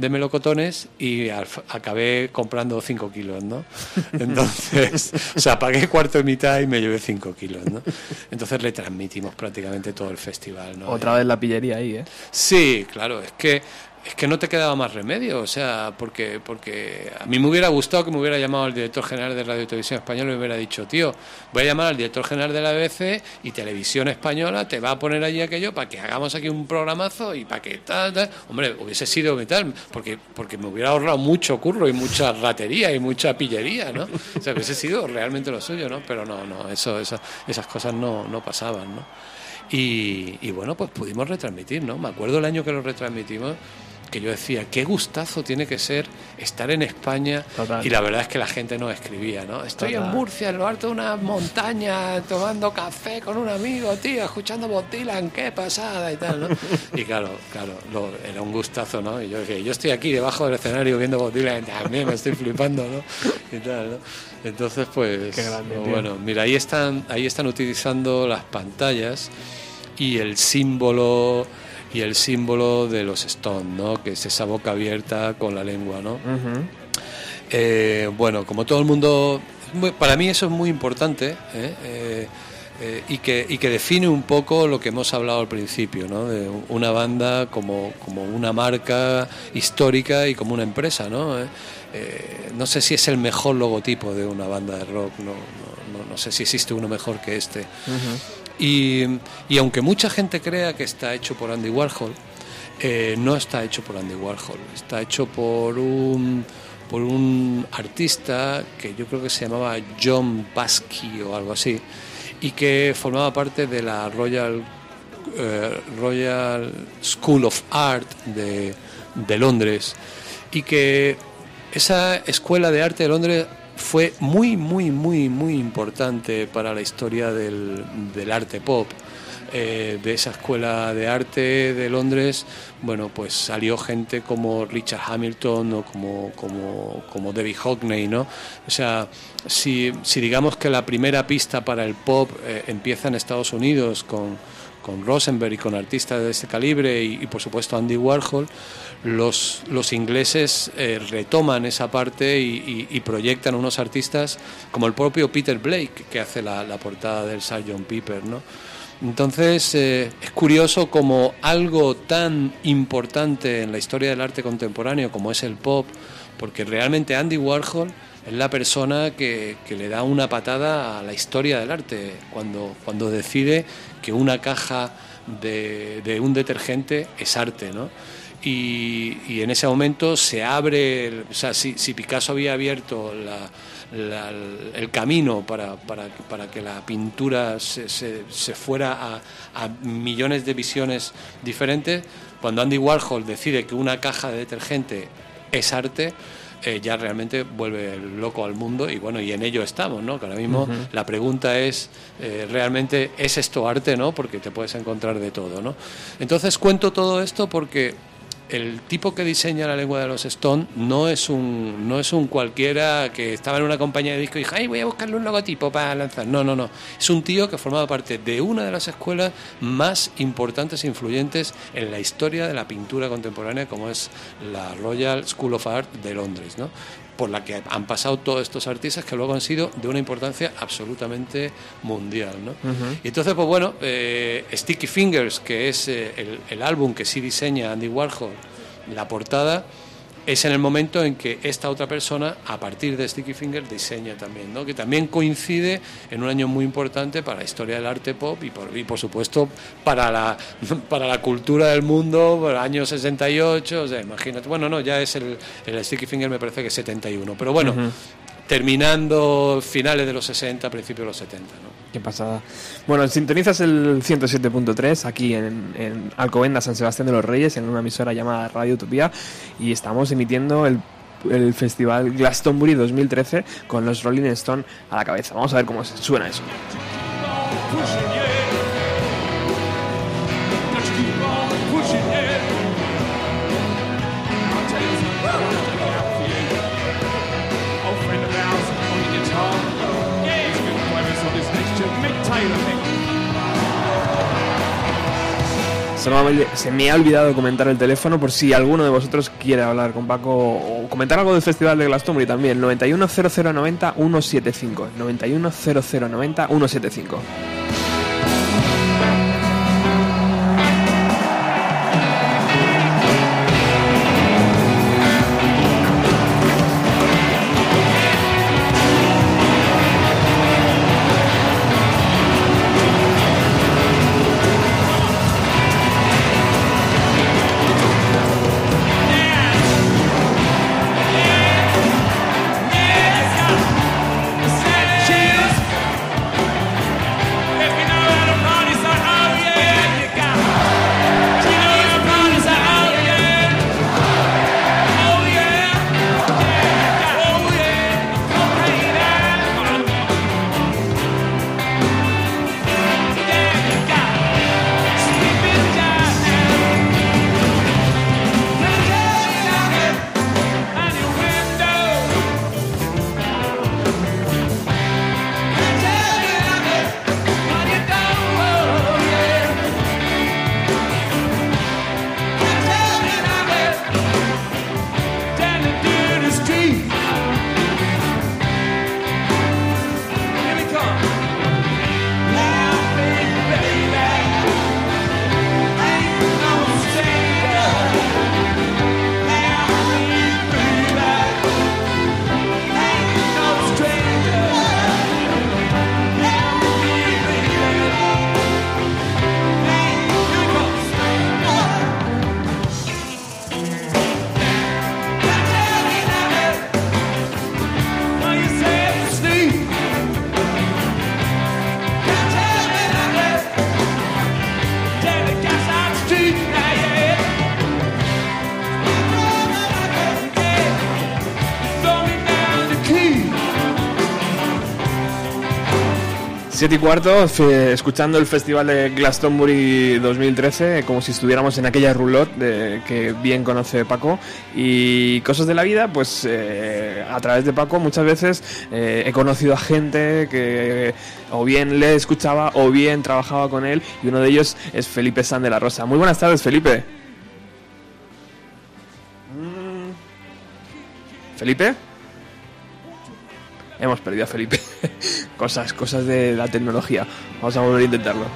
de melocotones y al- acabé comprando 5 kilos, ¿no? Entonces, o sea, pagué cuarto y mitad y me llevé 5 kilos, ¿no? Entonces le transmitimos prácticamente todo el festival, ¿no? Otra vez la pillería ahí, ¿eh? Sí, claro, es que es que no te quedaba más remedio, o sea, porque porque a mí me hubiera gustado que me hubiera llamado el director general de Radio y Televisión Española y me hubiera dicho, tío, voy a llamar al director general de la BBC y Televisión Española te va a poner allí aquello para que hagamos aquí un programazo y para que tal, tal. Hombre, hubiese sido tal, porque porque me hubiera ahorrado mucho curro y mucha ratería y mucha pillería, ¿no? O sea, hubiese sido realmente lo suyo, ¿no? Pero no, no, eso, eso esas cosas no, no pasaban, ¿no? Y, y bueno, pues pudimos retransmitir, ¿no? Me acuerdo el año que lo retransmitimos que yo decía, qué gustazo tiene que ser estar en España Total. y la verdad es que la gente no escribía, ¿no? Estoy en. Murcia, en lo alto de una montaña, tomando café con un amigo, tío, escuchando Bob Dylan, qué pasada y tal, ¿no? Y claro, claro, lo- era un gustazo, ¿no? Y yo yo estoy aquí debajo del escenario viendo Bob Dylan, también me estoy flipando, ¿no? Y tal, ¿no? Entonces, pues, Qué grande, tío. bueno, mira, ahí están, ahí están utilizando las pantallas y el símbolo y el símbolo de los Stones, ¿no? Que es esa boca abierta con la lengua, ¿no? Eh, bueno, como todo el mundo, para mí eso es muy importante ¿eh? Eh, eh, y, que, y que define un poco lo que hemos hablado al principio, ¿no? de una banda como, como una marca histórica y como una empresa. ¿no? Eh, no sé si es el mejor logotipo de una banda de rock, no, no, no- no sé si existe uno mejor que este. Y, y aunque mucha gente crea que está hecho por Andy Warhol, eh, no está hecho por Andy Warhol, está hecho por un, por un artista que yo creo que se llamaba John Basky o algo así, y que formaba parte de la Royal, eh, Royal School of Art de, de Londres, y que esa escuela de arte de Londres fue muy, muy, muy, muy importante para la historia del, arte pop. Eh, de esa escuela de arte de Londres, bueno, pues salió gente como Richard Hamilton o como, como, como Debbie Hockney, ¿no? O sea, si, si digamos que la primera pista para el pop eh, empieza en Estados Unidos con, con Rosenberg y con artistas de ese calibre y, por supuesto Andy Warhol, los, los ingleses eh, retoman esa parte y, proyectan unos artistas como el propio Peter Blake que hace la, la portada del Sgt. Pepper, ¿no? Entonces eh, es curioso como algo tan importante en la historia del arte contemporáneo como es el pop, porque realmente Andy Warhol es la persona que, que le da una patada a la historia del arte cuando, cuando decide que una caja de, de un detergente es arte, ¿no? Y, y en ese momento se abre, o sea, si, si Picasso había abierto el camino para, para, para que la pintura se, se- se fuera a, a millones de visiones diferentes, cuando Andy Warhol decide que una caja de detergente es arte, eh, ya realmente vuelve loco al mundo y bueno, y en ello estamos, ¿no? Que ahora mismo la pregunta es, eh, ¿realmente es esto arte, no? Porque te puedes encontrar de todo, ¿no? Entonces cuento todo esto porque el tipo que diseña la lengua de los Stone no es un no es un cualquiera que estaba en una compañía de disco y dijo, ay, voy a buscarle un logotipo para lanzar. No, no, no. Es un tío que formaba parte de una de las escuelas más importantes e influyentes en la historia de la pintura contemporánea, como es la Royal School of Art de Londres, ¿no? Por la que han pasado todos estos artistas que luego han sido de una importancia absolutamente mundial. ¿no? Y entonces, pues bueno, eh, Sticky Fingers, que es eh, el, el álbum que sí diseña Andy Warhol, la portada, es en el momento en que esta otra persona, a partir de Sticky Finger, diseña también, ¿no? que también coincide en un año muy importante para la historia del arte pop y por, y por supuesto para la, para la cultura del mundo, por el año 68, o sea, imagínate, bueno, no, ya es el, el Sticky Finger me parece que es 71, pero bueno, terminando finales de los 60, principios de los 70. ¿no? Qué pasada. Bueno, sintonizas el 107.3 aquí en, en Alcobendas, San Sebastián de los Reyes, en una emisora llamada Radio Utopía, y estamos emitiendo el, el festival Glastonbury 2013 con los Rolling Stone a la cabeza. Vamos a ver cómo suena eso. Se me, ha, olvidado comentar el teléfono por si alguno de vosotros quiere hablar con Paco o comentar algo del festival de Glastonbury también. 910090 175. 910090 175. 7 y cuarto, escuchando el festival de Glastonbury 2013, como si estuviéramos en aquella roulotte de, que bien conoce Paco. Y cosas de la vida, pues eh, a través de Paco muchas veces eh, he conocido a gente que eh, o bien le escuchaba o bien trabajaba con él, y uno de ellos es Felipe San de la Rosa. Muy buenas tardes, Felipe. Mm. ¿Felipe? Hemos perdido a Felipe. cosas, cosas de la tecnología. Vamos a volver a intentarlo.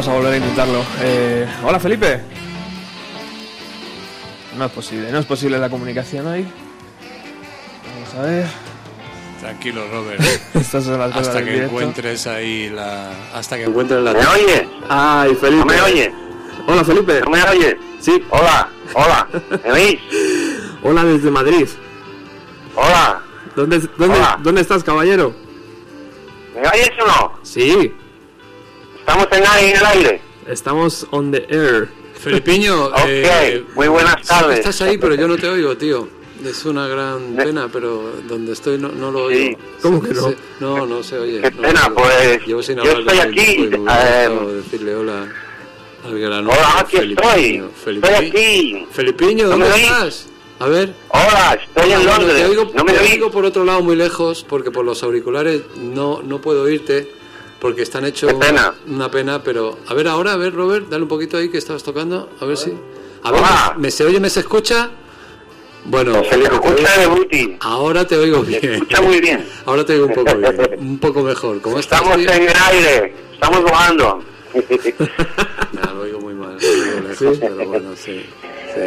Vamos a volver a intentarlo. Eh, hola, Felipe. No es posible, no es posible la comunicación hoy. Vamos a ver. Tranquilo, Robert. Estas son las cosas hasta que directo. encuentres ahí la. Hasta que encuentres la. ¿Me oyes? Ay, Felipe. ¿No me oyes? Hola, Felipe. ¿No me oyes? Sí. Hola, hola. ¿Me oís? Hola desde Madrid. Hola. ¿Dónde, dónde, Hola. ¿dónde estás, caballero? ¿Me oyes o no? Sí, Estamos en, en el aire. estamos on the air. Felipiño, Ok, eh, muy buenas tardes. Estás ahí, pero yo no te oigo, tío. Es una gran pena, pero donde estoy no, no lo Sí. oigo. ¿Cómo que no? No, no se oye. Qué no pena, oigo. pues, Llevo sin yo estoy aquí, eh, decirle hola al gran Hola, aquí Felipiño. estoy. Felipi- Estoy aquí. Felipiño, ¿No ¿dónde oís? estás? A ver. Hola, estoy en Londres. te oigo, ¿No me te oigo por otro lado muy lejos porque por los auriculares no, no puedo oírte porque están hechos pena. una pena, pero a ver ahora, a ver Robert, dale un poquito ahí que estabas tocando, a ver si... A ver. ¿me, me se oye, me se escucha? Bueno, Se le escucha de Buti. ahora te oigo Se bien. escucha muy bien. Ahora te oigo un poco bien, un poco mejor. ¿Cómo estás? Estamos tío? en el aire. Estamos volando. Nah, lo oigo muy mal, lo oigo lejos, pero bueno, sí. sí.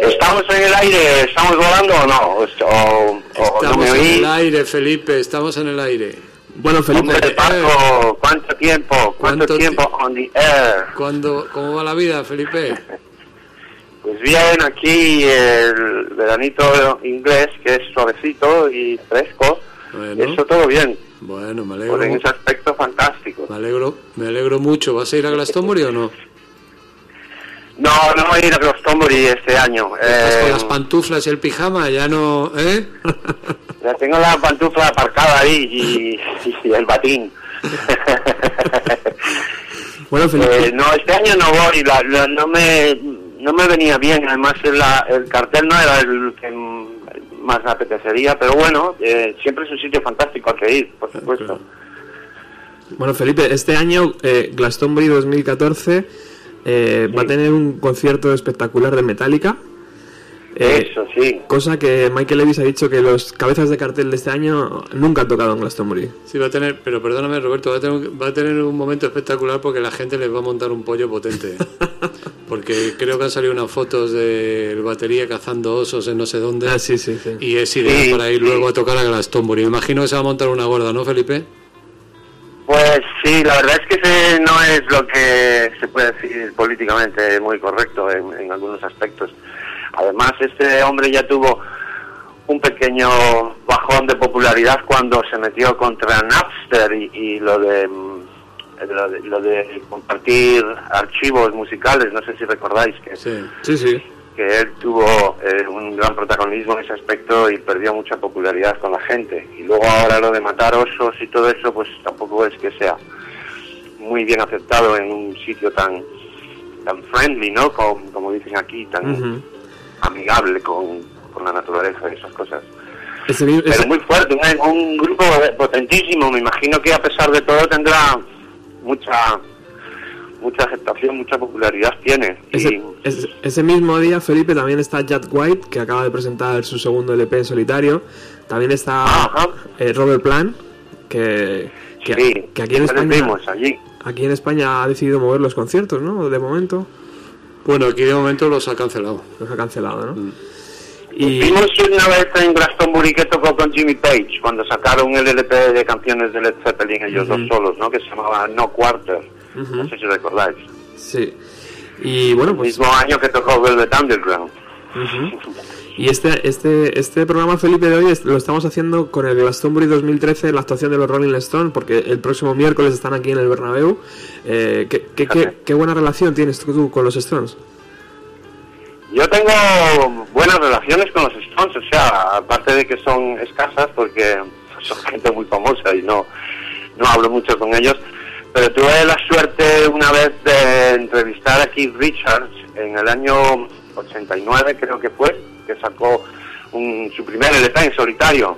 ¿Estamos en el aire? ¿Estamos volando o no? O, o- no Estamos en el aire, Felipe, estamos en el aire. Bueno, Felipe, Hombre, Paco, ¿cuánto tiempo? ¿Cuánto, ¿Cuánto tiempo on the air? ¿Cuándo, ¿Cómo va la vida, Felipe? Pues bien, aquí el veranito inglés, que es suavecito y fresco. Bueno. Eso todo bien. Bueno, me Por alegro. en ese aspecto fantástico. Me alegro, me alegro mucho. ¿Vas a ir a Glastonbury o no? No, no voy a ir a Glastonbury este año. Estás con Eh, las pantuflas y el pijama, ya no, ¿eh? ya tengo la pantufla aparcada ahí y, y el batín. bueno, Felipe, Eh, no, este año no voy, la- la- no me no me venía bien, además el, la- el cartel no era el que más me apetecería, pero bueno, eh, siempre es un sitio fantástico al que ir, por supuesto. bueno, Felipe, este año eh, Glastonbury 2014 eh, va a tener un concierto espectacular de Metallica. Eh, Eso sí. Cosa que Michael Levis ha dicho que los cabezas de cartel de este año nunca han tocado en Glastonbury. Sí, va a tener, pero perdóname Roberto, va a tener, va a tener un momento espectacular porque la gente les va a montar un pollo potente. Porque creo que han salido unas fotos del batería cazando osos en no sé dónde. Ah, sí, sí, sí. Y es ideal Sí, para ir sí. luego a tocar a Glastonbury. Me imagino que se va a montar una gorda, ¿no, Felipe? Pues sí, la verdad es que ese no es lo que se puede decir políticamente muy correcto en, en algunos aspectos. Además, este hombre ya tuvo un pequeño bajón de popularidad cuando se metió contra Napster y, lo de mm, lo de, lo de compartir archivos musicales, no sé si recordáis que, Sí. Sí, sí. Que él tuvo eh, un gran protagonismo en ese aspecto y perdió mucha popularidad con la gente. Y luego ahora lo de matar osos y todo eso, pues tampoco es que sea muy bien aceptado en un sitio tan tan friendly, ¿no? Como, como dicen aquí, tan amigable con, con la naturaleza y esas cosas. Pero muy fuerte, un, un grupo potentísimo. Me imagino que a pesar de todo tendrá mucha mucha aceptación, mucha popularidad tiene. Y- Ese, mismo día, Felipe, también está Jack White, que acaba de presentar su segundo LP en solitario. También está eh, Robert Plant, que, que, sí, que aquí, en España, vimos allí. aquí en España ha decidido mover los conciertos, ¿no? De momento Bueno, aquí de momento los ha cancelado. los ha cancelado, ¿no? Mm. Y Vimos una vez en Glastonbury que tocó con Jimmy Page cuando sacaron el LP de canciones de Led Zeppelin, ellos dos solos, ¿no? Que se llamaba No Quarter. No sé si recordáis. sí. Y bueno, El pues mismo año que tocó Velvet Underground. Y este, este, este programa, Felipe, de hoy lo estamos haciendo con el Glastonbury 2013, la actuación de los Rolling Stones, porque el próximo miércoles están aquí en el Bernabéu. Eh, ¿qué, qué, qué- qué buena relación tienes tú, tú con los Stones? Yo tengo buenas relaciones con los Stones, o sea, aparte de que son escasas porque son gente muy famosa y no, no hablo mucho con ellos, pero tuve la suerte una vez de entrevistar a Keith Richards en el año 89 creo que fue, que sacó un- su primer LP en solitario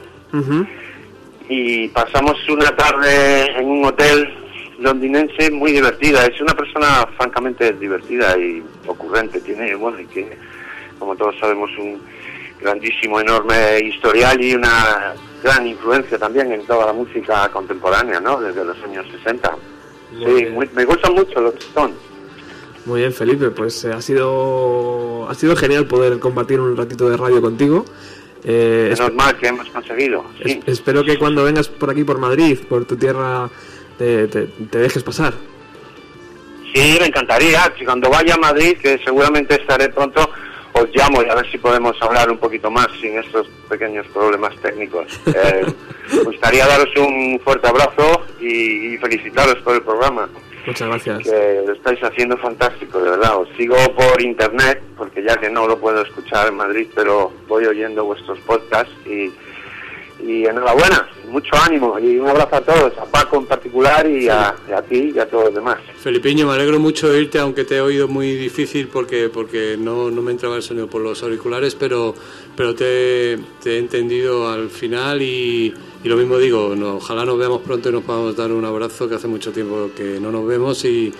y pasamos una tarde en un hotel londinense muy divertida. Es una persona francamente divertida y ocurrente. Tiene, bueno, y tiene, como todos sabemos, un grandísimo, enorme historial y una gran influencia también en toda la música contemporánea, ¿no? Desde los años 60. Sí, muy- me gustan mucho los Stones. Muy bien, Felipe, pues eh, ha sido ha sido genial poder compartir un ratito de radio contigo. Eh, Menos mal que hemos conseguido. es- espero que cuando vengas por aquí, por Madrid, por tu tierra, te, te- te dejes pasar. Sí, me encantaría. Si cuando vaya a Madrid, que seguramente estaré pronto, os llamo y a ver si podemos hablar un poquito más sin estos pequeños problemas técnicos. Eh, me gustaría daros un fuerte abrazo y, y felicitaros por el programa. Muchas gracias. que lo estáis haciendo fantástico, de verdad. Os sigo por internet, porque ya que no lo puedo escuchar en Madrid, pero voy oyendo vuestros podcasts y, y enhorabuena, mucho ánimo y un abrazo a todos, a Paco en particular y, a, y a ti y a todos los demás. Felipiño, me alegro mucho de oírte, aunque te he oído muy difícil porque, porque no, no me entraba el sonido por los auriculares, pero, pero te, te he entendido al final y, y lo mismo digo, no, ojalá nos veamos pronto y nos podamos dar un abrazo, que hace mucho tiempo que no nos vemos y,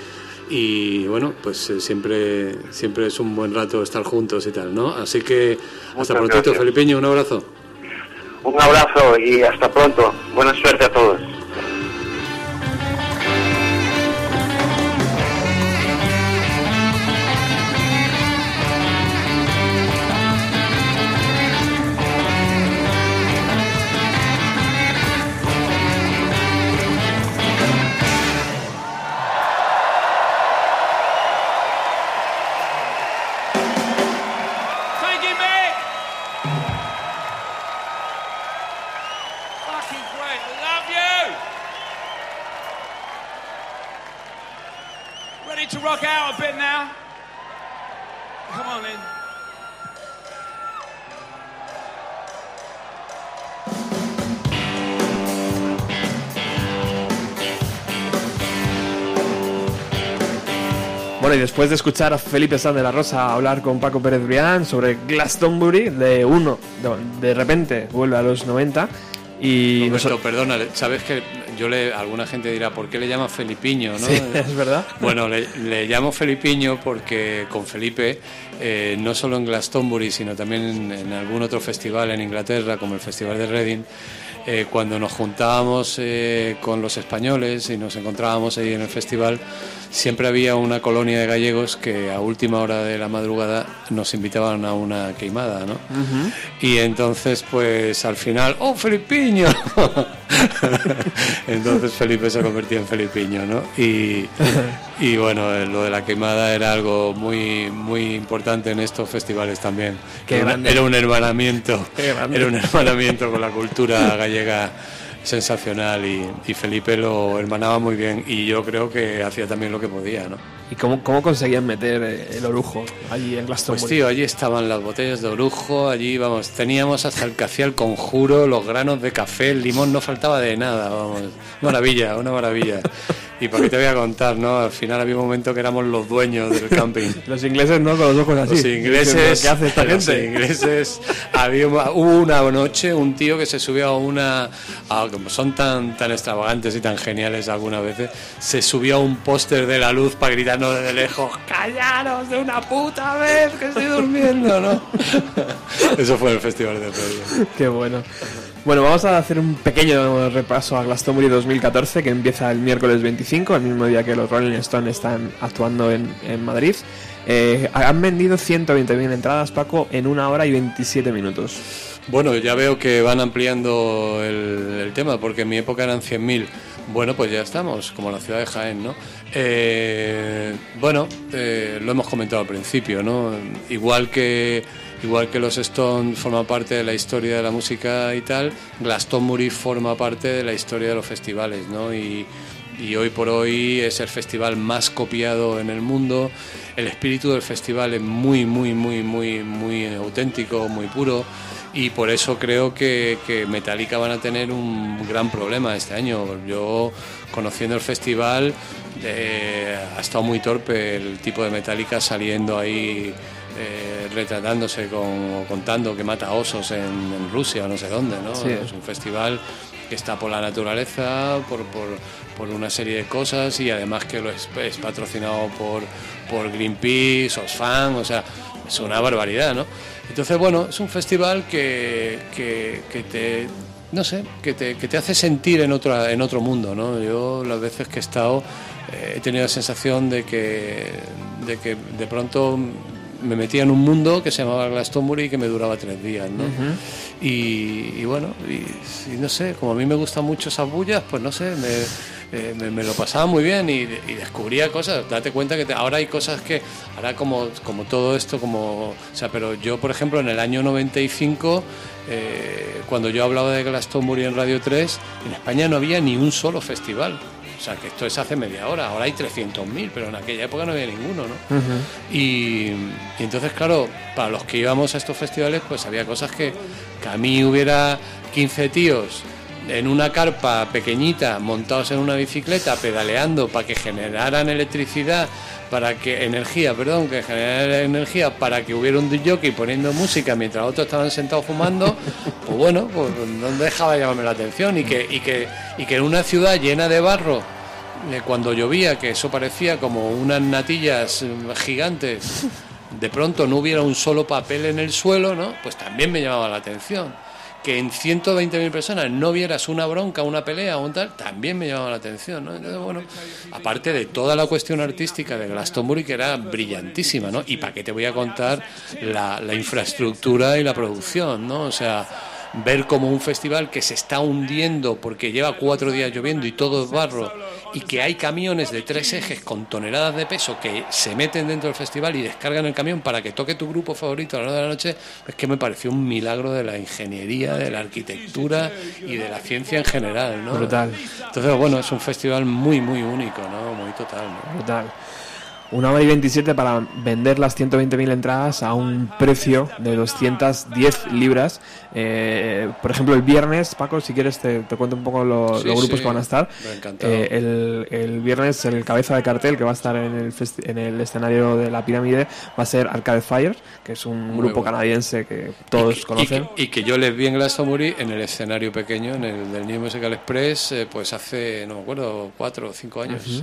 y bueno, pues eh, siempre, siempre es un buen rato estar juntos y tal, ¿no? Así que hasta Muchas prontito, gracias. Felipiño, un abrazo. Un abrazo y hasta pronto. Buena suerte a todos. Ready to rock out a bit now? Come on. Bueno, y después de escuchar a Felipe Sanz de la Rosa hablar con Paco Pérez Brián sobre Glastonbury, de uno, de repente vuelve a los 90 y Roberto, nosotros... perdona, sabes que yo le, alguna gente dirá, ¿por qué le llamas Felipiño? ¿no? Sí, es verdad. Bueno, le, le llamo Felipiño porque con Felipe, eh, no solo en Glastonbury, sino también en, en algún otro festival en Inglaterra, como el Festival de Reading, eh, cuando nos juntábamos eh, con los españoles y nos encontrábamos ahí en el festival, siempre había una colonia de gallegos que a última hora de la madrugada nos invitaban a una queimada, ¿no? Y entonces, pues al final, ¡oh, Felipiño! entonces Felipe se convertía en Felipiño, ¿no? Y, y bueno, lo de la queimada era algo muy, muy importante en estos festivales también. Qué era, grande. era un hermanamiento, Qué era un hermanamiento con la cultura gallega sensacional y, y Felipe lo hermanaba muy bien y yo creo que hacía también lo que podía, ¿no? ¿Y cómo, cómo conseguían meter eh, el orujo allí en Glastonbury? Pues tío, allí estaban las botellas de orujo, allí vamos, teníamos hasta el que hacía el conjuro, los granos de café, el limón, no faltaba de nada, vamos. Maravilla, una maravilla. Y por qué te voy a contar, ¿no? Al final había un momento que éramos los dueños del camping. Los ingleses no, con los ojos así. Los ingleses, ¿Qué hace esta los gente? ingleses, había una, hubo una noche un tío que se subió a una, a- como son tan tan extravagantes y tan geniales algunas veces, se subió a un póster de la luz para gritarnos desde lejos, callaros de una puta vez que estoy durmiendo, ¿no? Eso fue el festival de radio. Qué bueno. Bueno, vamos a hacer un pequeño repaso a Glastonbury 2014 que empieza el miércoles 25, el mismo día que los Rolling Stones están actuando en, Madrid. Eh, han vendido 120.000 entradas, Paco, en una hora y 27 minutos. Bueno, ya veo que van ampliando el, el tema, porque en mi época eran 100.000. Bueno, pues ya estamos, como la ciudad de Jaén, ¿no? Eh, bueno, eh, lo hemos comentado al principio, ¿no? Igual que, igual que los Stones forman parte de la historia de la música y tal, Glastonbury forma parte de la historia de los festivales, ¿no? Y, hoy por hoy es el festival más copiado en el mundo. El espíritu del festival es muy, muy, muy, muy, muy auténtico, muy puro. Y por eso creo que, que Metallica van a tener un gran problema este año. Yo, conociendo el festival, eh, ha estado muy torpe el tipo de Metallica saliendo ahí, eh, retratándose con, o contando que mata osos en, en Rusia o no sé dónde. ¿no? Sí. Es un festival que está por la naturaleza, por, por, por una serie de cosas y además que lo es, es patrocinado por, por Greenpeace, Osfam, o sea, es una barbaridad, ¿no? Entonces, bueno, es un festival que, que, que te, no sé, que te, que te hace sentir en, otra, en otro mundo, ¿no? Yo las veces que he estado eh, he tenido la sensación de que, de que de pronto me metía en un mundo que se llamaba Glastonbury y que me duraba tres días, ¿no? y, y bueno, y, y no sé, como a mí me gustan mucho esas bullas, pues no sé, me, eh, me, me lo pasaba muy bien y, y descubría cosas. Date cuenta que te- ahora hay cosas que, ahora como, como todo esto, como, o sea, pero yo, por ejemplo, en el año 95, eh, cuando yo hablaba de Glastonbury en Radio 3, en España no había ni un solo festival. O sea, que esto es hace media hora, ahora hay 300.000, pero en aquella época no había ninguno, ¿no? Y, y entonces, claro, para los que íbamos a estos festivales, pues había cosas que, que a mí hubiera 15 tíos en una carpa pequeñita, montados en una bicicleta, pedaleando para que generaran electricidad, para que energía, perdón, que generaran energía para que hubiera un jockey poniendo música mientras otros estaban sentados fumando, pues bueno, pues no dejaba de llamarme la atención y que, y que, y que en una ciudad llena de barro eh, cuando llovía, que eso parecía como unas natillas eh, gigantes, de pronto no hubiera un solo papel en el suelo, ¿no? Pues también me llamaba la atención. Que en 120.000 personas no vieras una bronca, una pelea o un tal, también me llamaba la atención, ¿no? Entonces, bueno, aparte de toda la cuestión artística de Glastonbury, que era brillantísima, ¿no? Y para qué te voy a contar la, la infraestructura y la producción, ¿no? O sea, ver como un festival que se está hundiendo porque lleva cuatro días lloviendo y todo es barro y que hay camiones de tres ejes con toneladas de peso que se meten dentro del festival y descargan el camión para que toque tu grupo favorito a la hora de la noche, es que me pareció un milagro de la ingeniería, de la arquitectura y de la ciencia en general, ¿no? Brutal. Entonces, bueno, es un festival muy, muy único, ¿no? Muy total, ¿no? Brutal. Una hora y 27 para vender las 120.000 entradas a un precio de 210 libras. Eh, por ejemplo, el viernes, Paco, si quieres te, te cuento un poco lo- Sí, los grupos sí, que van a estar. Eh, el, el viernes el cabeza de cartel que va a estar en el, festi- en el escenario de la pirámide va a ser Arcade Fire, que es un Muy grupo bueno. canadiense que todos Y conocen. que, y que yo les vi en Glastonbury en el escenario pequeño, en el del New Musical Express, eh, pues hace, no me acuerdo, cuatro o cinco años.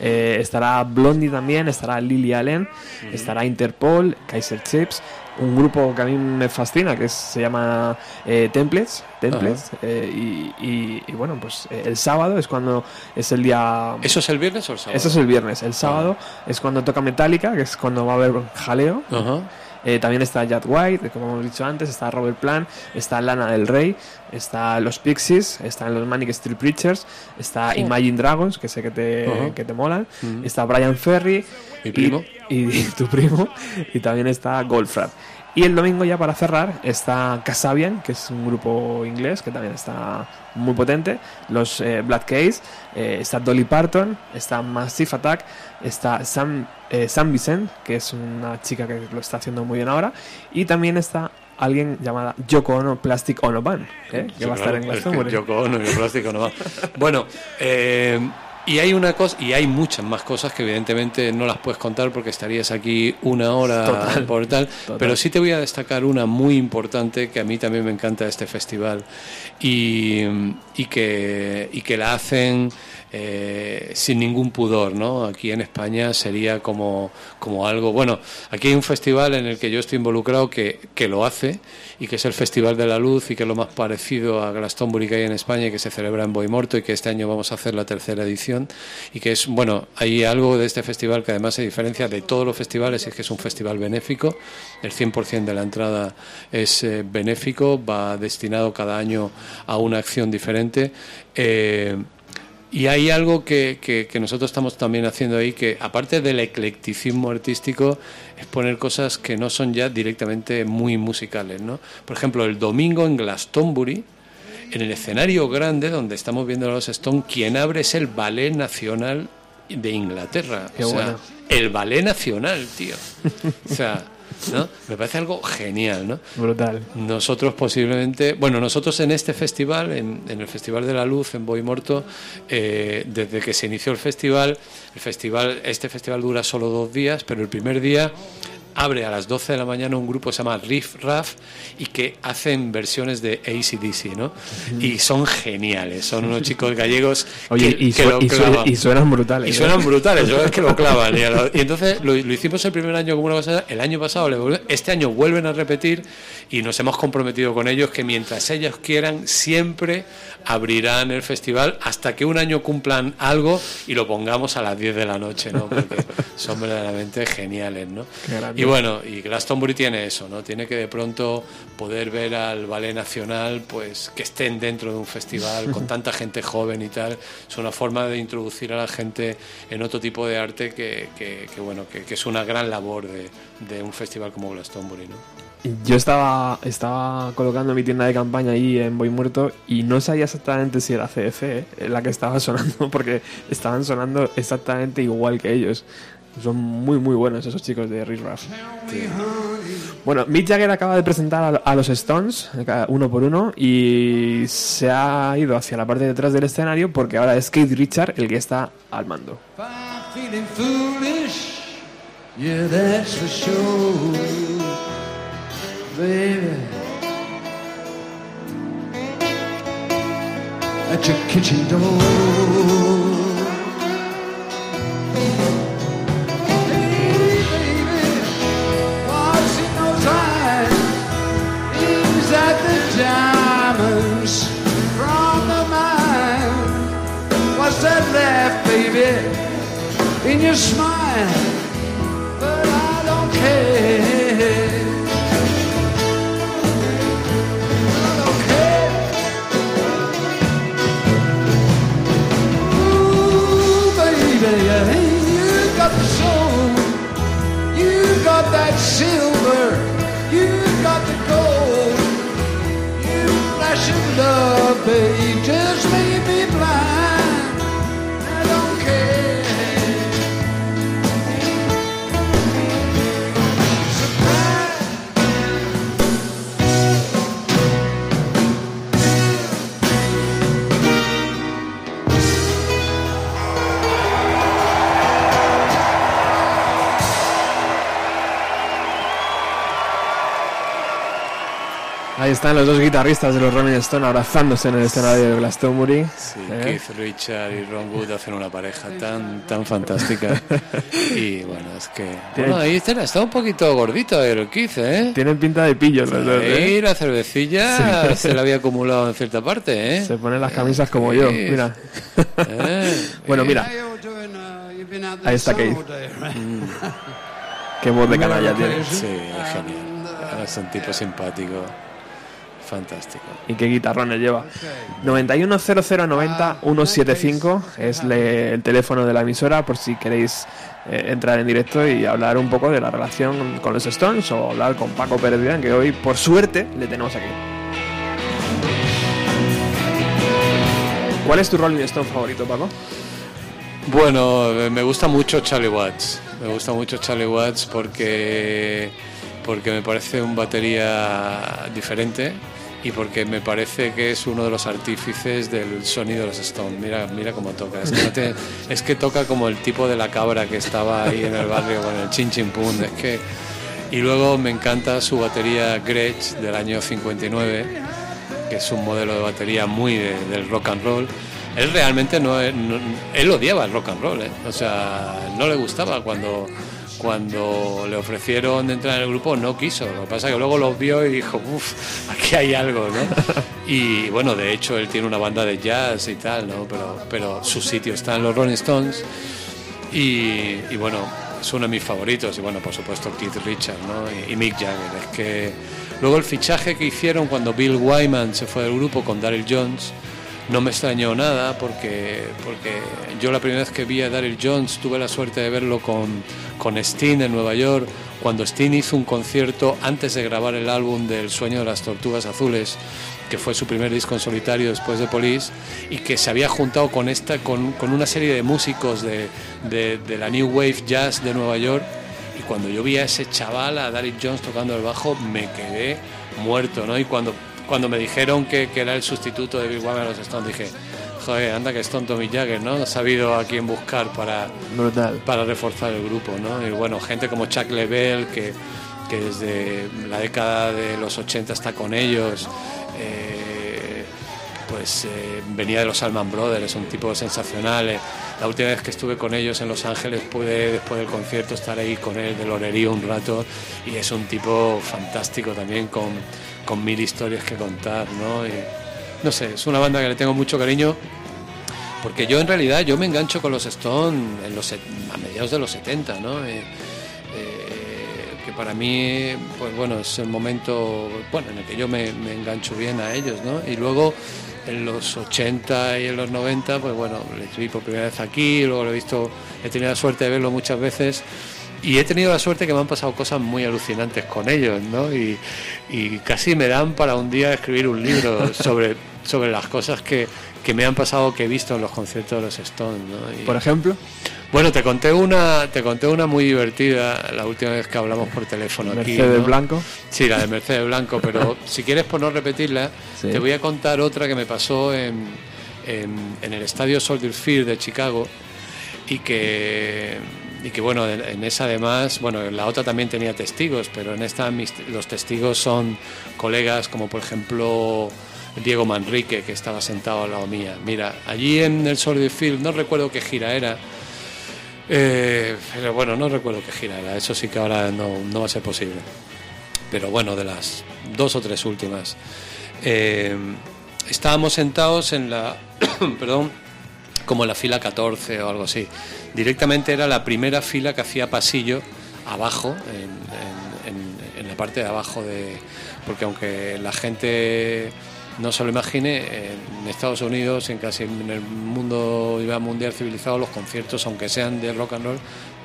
Eh, estará Blondie también, estará Lily Allen, estará Interpol, Kaiser Chips, un grupo que a mí me fascina que es- se llama eh, Templates, Templates eh, y, y- y bueno, pues eh, el sábado es cuando es el día... ¿Eso es el viernes o el sábado? Eso es el viernes, el sábado es cuando toca Metallica, que es cuando va a haber jaleo. Ajá. Eh, también está Jack White, como hemos dicho antes, está Robert Plant, está Lana del Rey, está los Pixies, están los Manic Street Preachers, está Imagine Dragons, que sé que te, que te molan, está Brian Ferry, Mi y- primo. Y, y tu primo, y también está Goldfrapp. Y el domingo ya para cerrar está Casabian, que es un grupo inglés que también está muy potente, los eh, Black Keys, eh, está Dolly Parton, está Massive Attack, está Sam, eh, Sam Vicent, que es una chica que lo está haciendo muy bien ahora, y también está alguien llamada Yoko Ono Plastic Ono Band, ¿eh? que Sí, va a estar claro, en es que Glastonbury. Yoko Ono y el plástico no va. Bueno, eh, y hay una cosa, y hay muchas más cosas que evidentemente no las puedes contar porque estarías aquí una hora Total, por tal, total. pero sí te voy a destacar una muy importante que a mí también me encanta de este festival y, y que, y que la hacen eh, sin ningún pudor, ¿no? Aquí en España sería como, como algo, bueno, aquí hay un festival en el que yo estoy involucrado que, que lo hace y que es el Festival de la Luz y que es lo más parecido a Glastonbury que hay en España y que se celebra en Boimorto y que este año vamos a hacer la tercera edición y que es, bueno, hay algo de este festival que además se diferencia de todos los festivales y es que es un festival benéfico, el 100% de la entrada es eh, benéfico, va destinado cada año a una acción diferente. Eh, y hay algo que, que- que nosotros estamos también haciendo ahí, que aparte del eclecticismo artístico, es poner cosas que no son ya directamente muy musicales. ¿no? Por ejemplo, el domingo en Glastonbury, en el escenario grande donde estamos viendo a los Stone, quien abre es el Ballet Nacional de Inglaterra. Qué o sea, bueno. el Ballet Nacional, tío. O sea, ¿no? Me parece algo genial, ¿no? Brutal. Nosotros posiblemente, bueno, nosotros en este festival, en, en el Festival de la Luz, en Boimorto, eh, desde que se inició el festival, el festival, este festival dura solo dos días, pero el primer día abre a las 12 de la mañana un grupo que se llama Riff Raff y que hacen versiones de ACDC, ¿no? Y son geniales, son unos chicos gallegos Oye, que, y, que su- lo y y suenan brutales. Y ¿eh? suenan brutales, yo es que lo clavan. Y, a lo- y entonces lo, lo hicimos el primer año como una cosa, el año pasado, este año vuelven a repetir y nos hemos comprometido con ellos que mientras ellos quieran, siempre abrirán el festival hasta que un año cumplan algo y lo pongamos a las 10 de la noche, ¿no? Porque son verdaderamente geniales, ¿no? Y bueno, y Glastonbury tiene eso, ¿no? Tiene que de pronto poder ver al ballet nacional, pues que estén dentro de un festival con tanta gente joven y tal. Es una forma de introducir a la gente en otro tipo de arte que, que- que, bueno, que, que es una gran labor de, de un festival como Glastonbury, ¿no? Yo estaba, estaba colocando mi tienda de campaña ahí en Boy Muerto y no sabía exactamente si era CF eh, la que estaba sonando, porque estaban sonando exactamente igual que ellos. Son muy, muy buenos esos chicos de Riff Raff. Bueno, Mick Jagger acaba de presentar a, los Stones, eh, uno por uno, y se ha ido hacia la parte de atrás del escenario porque ahora es Keith Richard el que está al mando. I'm Baby. At your kitchen door. Diamonds from? What's that left, baby? in your smile, obey Ahí están los dos guitarristas de los Rolling Stones abrazándose en el escenario de Glastonbury. Sí, ¿eh? Keith Richard y Ron Wood hacen una pareja tan tan fantástica. y bueno, es que. Bueno, ahí está, está un poquito gordito el Keith, ¿eh? Tienen pinta de pillos los dos. ¿eh? La cervecilla se le había acumulado en cierta parte, ¿eh? Se ponen las camisas como yo, Sí. mira. Eh, Bueno, mira, uh, Ahí está Keith. right? qué voz de canalla tiene. Sí, es genial. Es un tipo simpático. Fantástico. Y qué guitarrones lleva. 910090-175 es le- el teléfono de la emisora por si queréis eh, entrar en directo y hablar un poco de la relación con los Stones o hablar con Paco Pérez Vidal, que hoy, por suerte, le tenemos aquí. ¿Cuál es tu Rolling Stone favorito, Paco? Bueno, eh, me gusta mucho Charlie Watts. Me gusta mucho Charlie Watts porque, porque me parece un batería diferente y porque me parece que es uno de los artífices del sonido de los Stones. Mira, mira cómo toca. Es que, toca como el tipo de la cabra que estaba ahí en el barrio con el chin chin pum. Es que y luego me encanta su batería Gretsch del año 59 que es un modelo de batería muy de- del rock and roll. Él realmente no- él odiaba el rock and roll, ¿eh? o sea, no le gustaba cuando cuando le ofrecieron de entrar en el grupo no quiso. Lo que pasa es que luego los vio y dijo, uff, aquí hay algo, ¿no? Y bueno, de hecho él tiene una banda de jazz y tal, ¿no? Pero, pero su sitio está en los Rolling Stones y, y bueno, es uno de mis favoritos. Y bueno, por supuesto Keith Richards ¿no? y, y Mick Jagger. Es que luego el fichaje que hicieron cuando Bill Wyman se fue del grupo con Daryl Jones no me extrañó nada porque, porque yo la primera vez que vi a Daryl Jones tuve la suerte de verlo con, con Steen en Nueva York, cuando Steen hizo un concierto antes de grabar el álbum del Sueño de las Tortugas Azules, que fue su primer disco en solitario después de Police, y que se había juntado con, esta, con, una serie de músicos de, la New Wave Jazz de Nueva York. Y cuando yo vi a ese chaval, a Daryl Jones tocando el bajo, me quedé muerto, ¿no? Y cuando me dijeron que, era el sustituto de Bill Wyman los Stones, dije, joder, anda que es tonto Mick Jagger, ¿no? Ha sabido a quién buscar para, Brutal. para reforzar el grupo, ¿no? Y bueno, gente como Chuck Level, que, que desde la década de los 80 está con ellos, eh, pues eh, venía de los Allman Brothers, es un tipo sensacional. eh. La última vez que estuve con ellos en Los Ángeles pude, después del concierto, estar ahí con él del Lorerío un rato y es un tipo fantástico también con, con mil historias que contar, ¿no? Y, no sé, es una banda que le tengo mucho cariño porque yo en realidad yo me engancho con los Stones en los, a mediados de los 70, ¿no? Eh, eh, que para mí, pues bueno, es el momento bueno, en el que yo me, me engancho bien a ellos, ¿no? Y luego en los 80 y en los 90, pues bueno, les vi por primera vez aquí, luego lo he visto, he tenido la suerte de verlo muchas veces y he tenido la suerte que me han pasado cosas muy alucinantes con ellos, ¿no? Y, y casi me dan para un día escribir un libro sobre, sobre las cosas que, que me han pasado, que he visto en los conciertos de los Stones, ¿no? Y- Por ejemplo, bueno, te conté una, te conté una muy divertida la última vez que hablamos por teléfono aquí. Mercedes ¿no? Blanco. Sí, la de Mercedes Blanco, pero si quieres por no repetirla, Sí. te voy a contar otra que me pasó en, en, en el estadio Soldier Field de Chicago y que y que bueno, en, esa además, bueno, en la otra también tenía testigos, pero en esta los testigos son colegas como por ejemplo Diego Manrique, que estaba sentado al lado mía. Mira, allí en el Soldier Field, no recuerdo qué gira era, eh, pero bueno, no recuerdo qué gira era, eso sí que ahora no, no va a ser posible. Pero bueno, de las dos o tres últimas. Eh, estábamos sentados en la, perdón, como en la fila 14 o algo así. Directamente era la primera fila que hacía pasillo abajo, en, la parte de abajo de... Porque aunque la gente no se lo imagine, en Estados Unidos, en casi en el mundo mundial civilizado, los conciertos, aunque sean de rock and roll,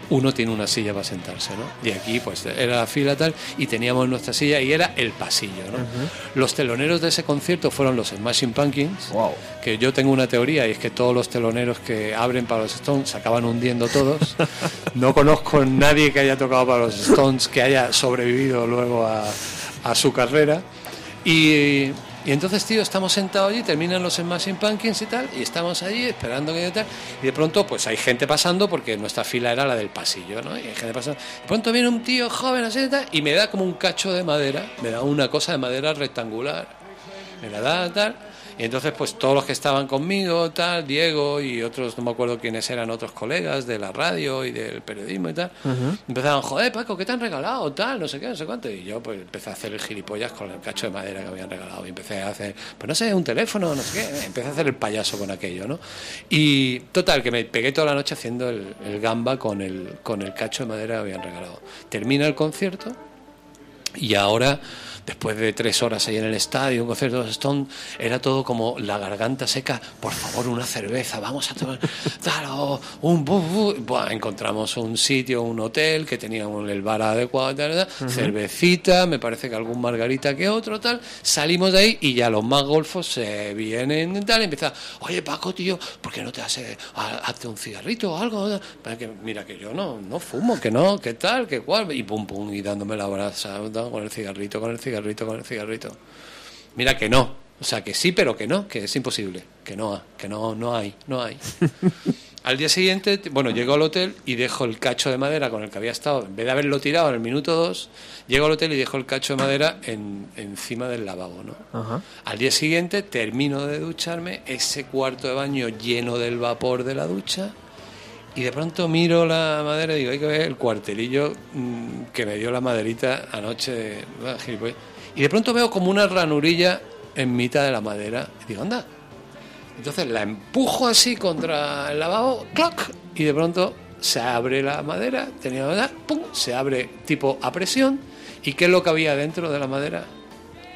uno tiene una silla para sentarse, ¿no? Y aquí pues era la fila tal y teníamos nuestra silla y era el pasillo, ¿no? Los teloneros de ese concierto fueron los Smashing Pumpkins, Wow. que yo tengo una teoría y es que todos los teloneros que abren para los Stones se acaban hundiendo todos. No conozco a nadie que haya tocado para los Stones que haya sobrevivido luego a, a su carrera. Y, y entonces, tío, estamos sentados allí, terminan los Smashing Pumpkins y tal, y estamos allí esperando que tal, y de pronto pues hay gente pasando porque nuestra fila era la del pasillo, ¿no? Y hay gente pasando. De pronto viene un tío joven así y tal, y me da como un cacho de madera, me da una cosa de madera rectangular me la da tal y entonces pues todos los que estaban conmigo tal Diego y otros no me acuerdo quiénes eran otros colegas de la radio y del periodismo y tal empezaban joder Paco qué te han regalado tal no sé qué no sé cuánto y yo pues empecé a hacer el gilipollas con el cacho de madera que habían regalado y empecé a hacer pues no sé un teléfono no sé qué empecé a hacer el payaso con aquello no y total que me pegué toda la noche haciendo el, el gamba con el con el cacho de madera que habían regalado. Termina el concierto y ahora, después de tres horas ahí en el estadio, un concierto de los Stones, era todo como la garganta seca. Por favor, una cerveza, vamos a tomar. Tal, o un bu, bu. Buah, encontramos un sitio, un hotel que tenía el bar adecuado, tal, tal, cervecita, me parece que algún margarita que otro, tal. Salimos de ahí y ya los más golfos se vienen tal. Y empieza, oye Paco, tío, ¿por qué no te hace, ha- hazte un cigarrito o algo? Para que, mira, que yo no, no fumo, que no, que tal, que cual. Y pum, pum, y dándome la brasa, ¿no? con el cigarrito, con el cigarrito, con el cigarrito. Mira que no. O sea, que sí, pero que no, que es imposible. Que no, que no, no hay, no hay. Al día siguiente, bueno, llego al hotel y dejo el cacho de madera con el que había estado, en vez de haberlo tirado en el minuto dos, llego al hotel y dejo el cacho de madera en, encima del lavabo, ¿no? Ajá. Al día siguiente termino de ducharme, ese cuarto de baño lleno del vapor de la ducha, y de pronto miro la madera y digo, hay que ver el cuartelillo mm, que me dio la maderita anoche. ah. Y de pronto veo como una ranurilla en mitad de la madera. Y digo, anda. Entonces la empujo así contra el lavabo, ¡clac! Y de pronto se abre la madera, tenía madera, ¡pum! Se abre tipo a presión. ¿Y qué es lo que había dentro de la madera?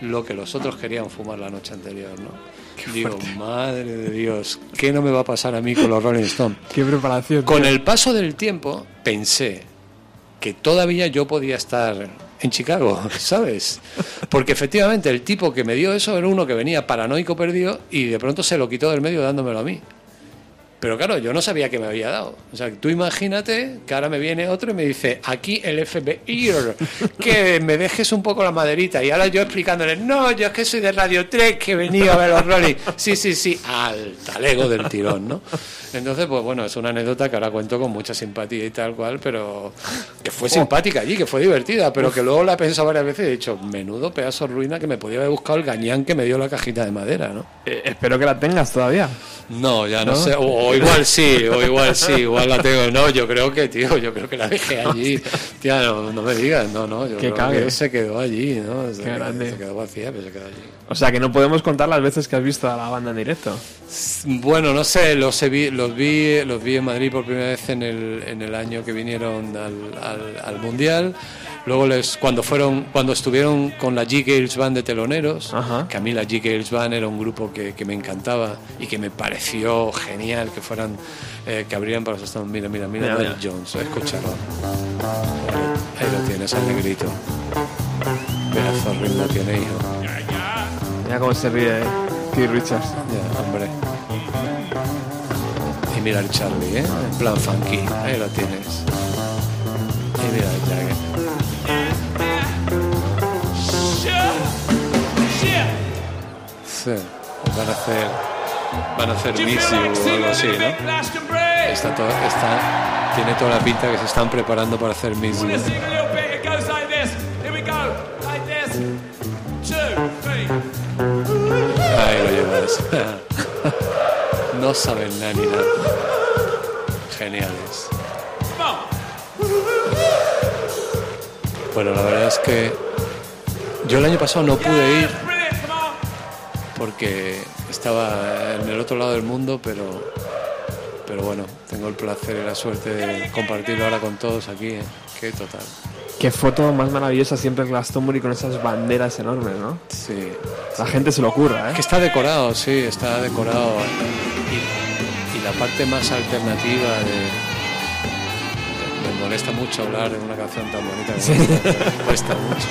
Lo que los otros querían fumar la noche anterior, ¿no? Digo, madre de Dios, ¿qué no me va a pasar a mí con los Rolling Stones? Qué preparación. Con tío. el paso del tiempo pensé que todavía yo podía estar en Chicago, ¿sabes? Porque efectivamente el tipo que me dio eso era uno que venía paranoico perdido y de pronto se lo quitó del medio dándomelo a mí. Pero claro, yo no sabía que me había dado. O sea, tú imagínate que ahora me viene otro y me dice, aquí el FBI, que me dejes un poco la maderita. Y ahora yo explicándole, no, yo es que soy de Radio 3, que venido a ver los Rolling. Sí, sí, sí, al talego del tirón, ¿no? Entonces, pues bueno, es una anécdota que ahora cuento con mucha simpatía y tal cual, pero que fue simpática allí, que fue divertida, pero que luego la he pensado varias veces y he dicho, menudo pedazo de ruina que me podía haber buscado el gañán que me dio la cajita de madera, ¿no? Eh, espero que la tengas todavía. No, ya no, ¿No? sé. O, o igual sí, o igual sí, igual la tengo. No, yo creo que, tío, yo creo que la dejé allí. Tía, no, no me digas, no, no, yo Que creo cague. que se quedó allí, ¿no? Se, Qué grande. se quedó vacía, pero se quedó allí. O sea que no podemos contar las veces que has visto a la banda en directo. Bueno, no sé, los, vi, los, vi, los vi en Madrid por primera vez en el, en el año que vinieron al, al- al Mundial. Luego les, cuando fueron, cuando estuvieron con la G Gales Band de teloneros, que a mí la G Gales Band era un grupo que, que me encantaba y que me pareció genial que fueran, eh, que abrieran para los Stones. Mira, mira, mira, Mira, mira. Jones, escúchalo. Ahí lo tienes, al negrito. Pedazo ritmo tiene, hijo. Mira cómo se ríe eh, Keith Richards. Ya, hombre. Y mira el Charlie, ¿eh? En plan funky. Ahí lo tienes. Y mira el Jagger. Sí, van a hacer. Van a hacer Miss o algo así, ¿no? Está todo, está, tiene toda la pinta que se están preparando para hacer Miss no saben nada ni nada. Geniales. Bueno, la verdad es que yo el año pasado no pude ir porque estaba en el otro lado del mundo, pero, pero bueno, tengo el placer y la suerte de compartirlo ahora con todos aquí. ¿eh? Qué total. Qué foto más maravillosa siempre Glastonbury con esas banderas enormes, ¿no? Sí. La gente se lo ocurra, ¿eh? Que está decorado, sí, está decorado. Y, y la parte más alternativa de. Me molesta mucho hablar de una canción tan bonita como Sí. me cuesta mucho.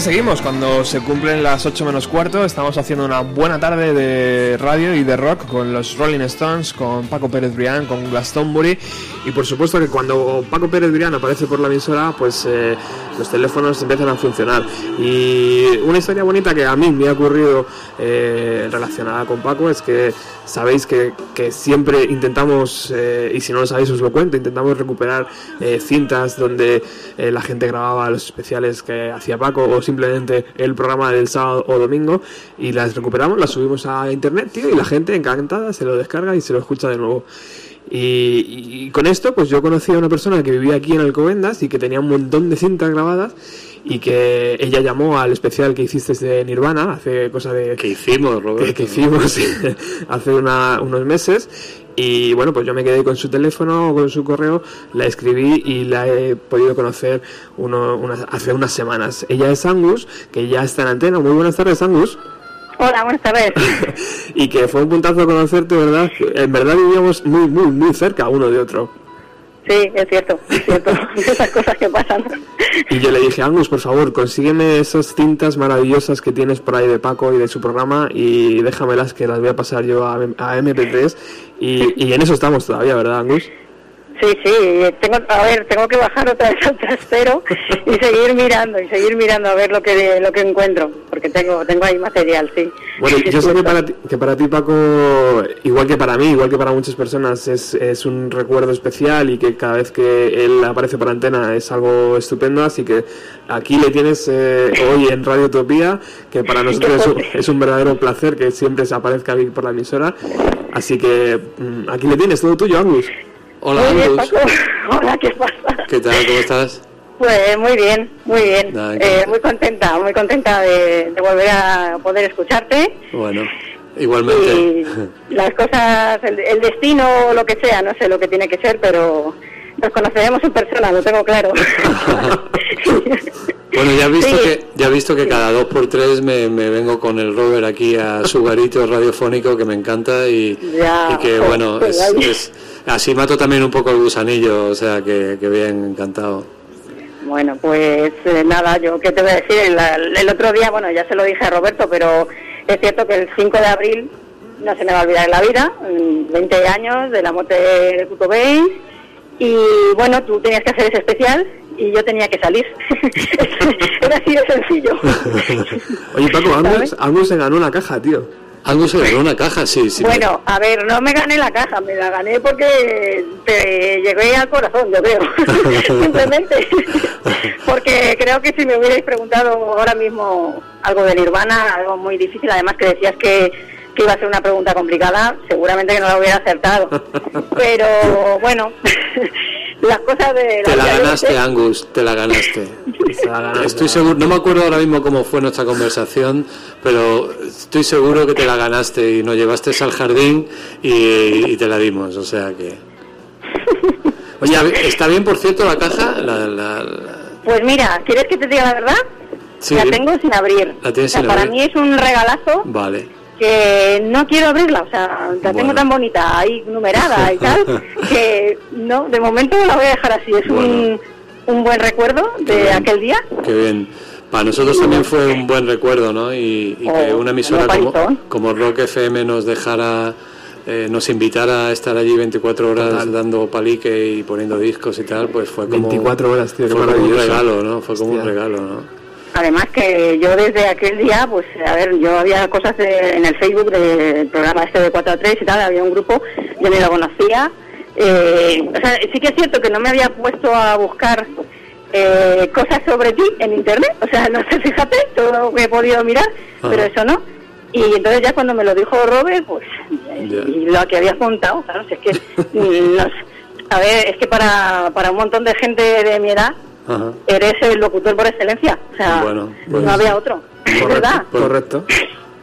Seguimos. Cuando se cumplen las 8 menos cuarto, estamos haciendo una buena tarde de radio y de rock con los Rolling Stones, con Paco Pérez Brián, con Glastonbury. Y por supuesto que cuando Paco Pérez Brián aparece por la emisora, pues eh, los teléfonos empiezan a funcionar. Y una historia bonita que a mí me ha ocurrido eh, relacionada con Paco es que sabéis que, que siempre intentamos, eh, y si no lo sabéis os lo cuento, intentamos recuperar eh, cintas donde eh, la gente grababa los especiales que hacía Paco o simplemente el programa del sábado o domingo y las recuperamos, las subimos a internet, tío, y la gente encantada se lo descarga y se lo escucha de nuevo. Y, y con esto, pues yo conocí a una persona que vivía aquí en Alcobendas y que tenía un montón de cintas grabadas y que ella llamó al especial que hiciste de Nirvana hace cosa de... Que hicimos, Roberto. Que, que hicimos hace una- unos meses y bueno, pues yo me quedé con su teléfono, con su correo, la escribí y la he podido conocer uno, unas- hace unas semanas. Ella es Angus, que ya está en antena. Muy buenas tardes, Angus. Hola, buenas tardes. y que fue un puntazo conocerte, ¿verdad? En verdad vivíamos muy, muy, muy cerca uno de otro. Sí, es cierto, es cierto. Esas cosas que pasan. Y yo le dije, Angus, por favor, consígueme esas cintas maravillosas que tienes por ahí de Paco y de su programa y déjamelas que las voy a pasar yo a, a MP3. Y, y en eso estamos todavía, ¿verdad, Angus? Sí, sí, tengo, a ver, tengo que bajar otra vez al trastero y seguir mirando y seguir mirando a ver lo que lo que encuentro, porque tengo tengo ahí material, sí. Bueno, Sí, yo sé que para, ti, que para ti, Paco, igual que para mí, igual que para muchas personas, es, es un recuerdo especial y que cada vez que él aparece por antena es algo estupendo. Así que aquí le tienes eh, hoy en Radio Utopía, que para nosotros es un, es un verdadero placer que siempre se aparezca aquí por la emisora. Así que mm, aquí le tienes, todo tuyo, Angus. Hola, Muy bien. Paco. Hola, ¿qué pasa? ¿Qué tal? ¿Cómo estás? Pues muy bien, muy bien. Nada, Eh, muy contenta, muy contenta de, de volver a poder escucharte. Bueno, igualmente. Y las cosas, el, el destino o lo que sea, no sé lo que tiene que ser, pero nos conoceremos en persona, lo tengo claro. Bueno, ya has visto Sí. que ya has visto que cada dos por tres me, me vengo con el Robert aquí a su garito radiofónico que me encanta y, Ya, y que bueno pues es, es- así mato también un poco el gusanillo, o sea que, que bien encantado. Bueno, pues eh, nada, yo qué te voy a decir, el, el otro día, bueno, ya se lo dije a Roberto, pero es cierto que el 5 de abril no se me va a olvidar en la vida, mm, 20 años de la muerte de Cobain, y bueno, tú tenías que hacer ese especial y yo tenía que salir. Era así de sencillo. Oye, Paco, Angus. Angus se ganó una caja, tío. Angus se ganó una caja, sí, sí. Bueno, a ver, no me gané la caja, me la gané porque te llegué al corazón, yo creo. Simplemente. porque creo que si me hubierais preguntado ahora mismo algo de Nirvana, algo muy difícil, además que decías que, que iba a ser una pregunta complicada, seguramente que no la hubiera acertado. Pero bueno, las cosas de Te la vida, yo ganaste, sé. Angus, te la ganaste. La. Estoy seguro, no me acuerdo ahora mismo cómo fue nuestra conversación, pero estoy seguro que te la ganaste y nos llevaste al jardín y, y te la dimos, o sea que... Oye, ¿está bien por cierto la caja? La, la- la- Pues mira, ¿quieres que te diga la verdad? Sí. La tengo sin abrir. La tienes O sea, sin para abrir. mí es un regalazo Vale. Que no quiero abrirla, o sea, la tengo tan bonita, ahí numerada y tal, que no, de momento la voy a dejar así. Es un, un buen recuerdo de bien. aquel día. Qué bien. Para nosotros también fue un buen recuerdo, ¿no? Y, y que Oh, una emisora como, como Rock FM nos dejara, eh, nos invitara a estar allí 24 horas Total. dando palique y poniendo discos y tal, pues fue como... 24 horas, tío, fue como un regalo, ¿no? Fue como un regalo, ¿no? Además que yo desde aquel día, pues a ver, yo había cosas de- en el Facebook del programa este de 4 a 3 y tal, había un grupo, yo ni lo conocía. Eh, o sea, sí que es cierto que no me había puesto a buscar eh, cosas sobre ti en internet, o sea, no sé, fíjate, todo lo que he podido mirar, pero eso no. Y entonces ya cuando me lo dijo Robert, pues, y lo que habías contado, claro, si es que, no sé. a ver, es que para, para un montón de gente de mi edad, Ajá. eres el locutor por excelencia. O sea, Bueno, pues- no había otro. Es verdad. Correcto.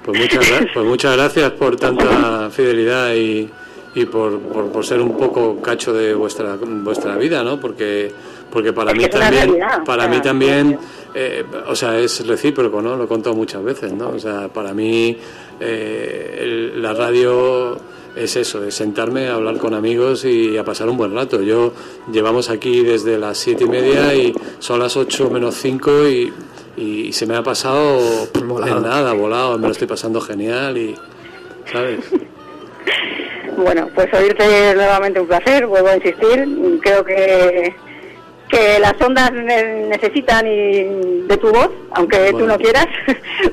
Pues muchas, pues muchas gracias por tanta fidelidad y, y por, por, por ser un poco cacho de vuestra vuestra vida, ¿no? Porque porque para mí también realidad, para o sea, mí también eh, o sea es recíproco, ¿no? Lo he contado muchas veces, ¿no? O sea para mí eh, el- la radio es eso, es sentarme a hablar con amigos y a pasar un buen rato. Yo llevamos aquí desde las siete y media y son las ocho menos cinco y, y se me ha pasado Volado. en nada, volado, me lo estoy pasando genial y, ¿sabes? Bueno, pues oírte nuevamente un placer, vuelvo a insistir. Creo que, que las ondas ne- necesitan y de tu voz, aunque tú Bueno. no quieras.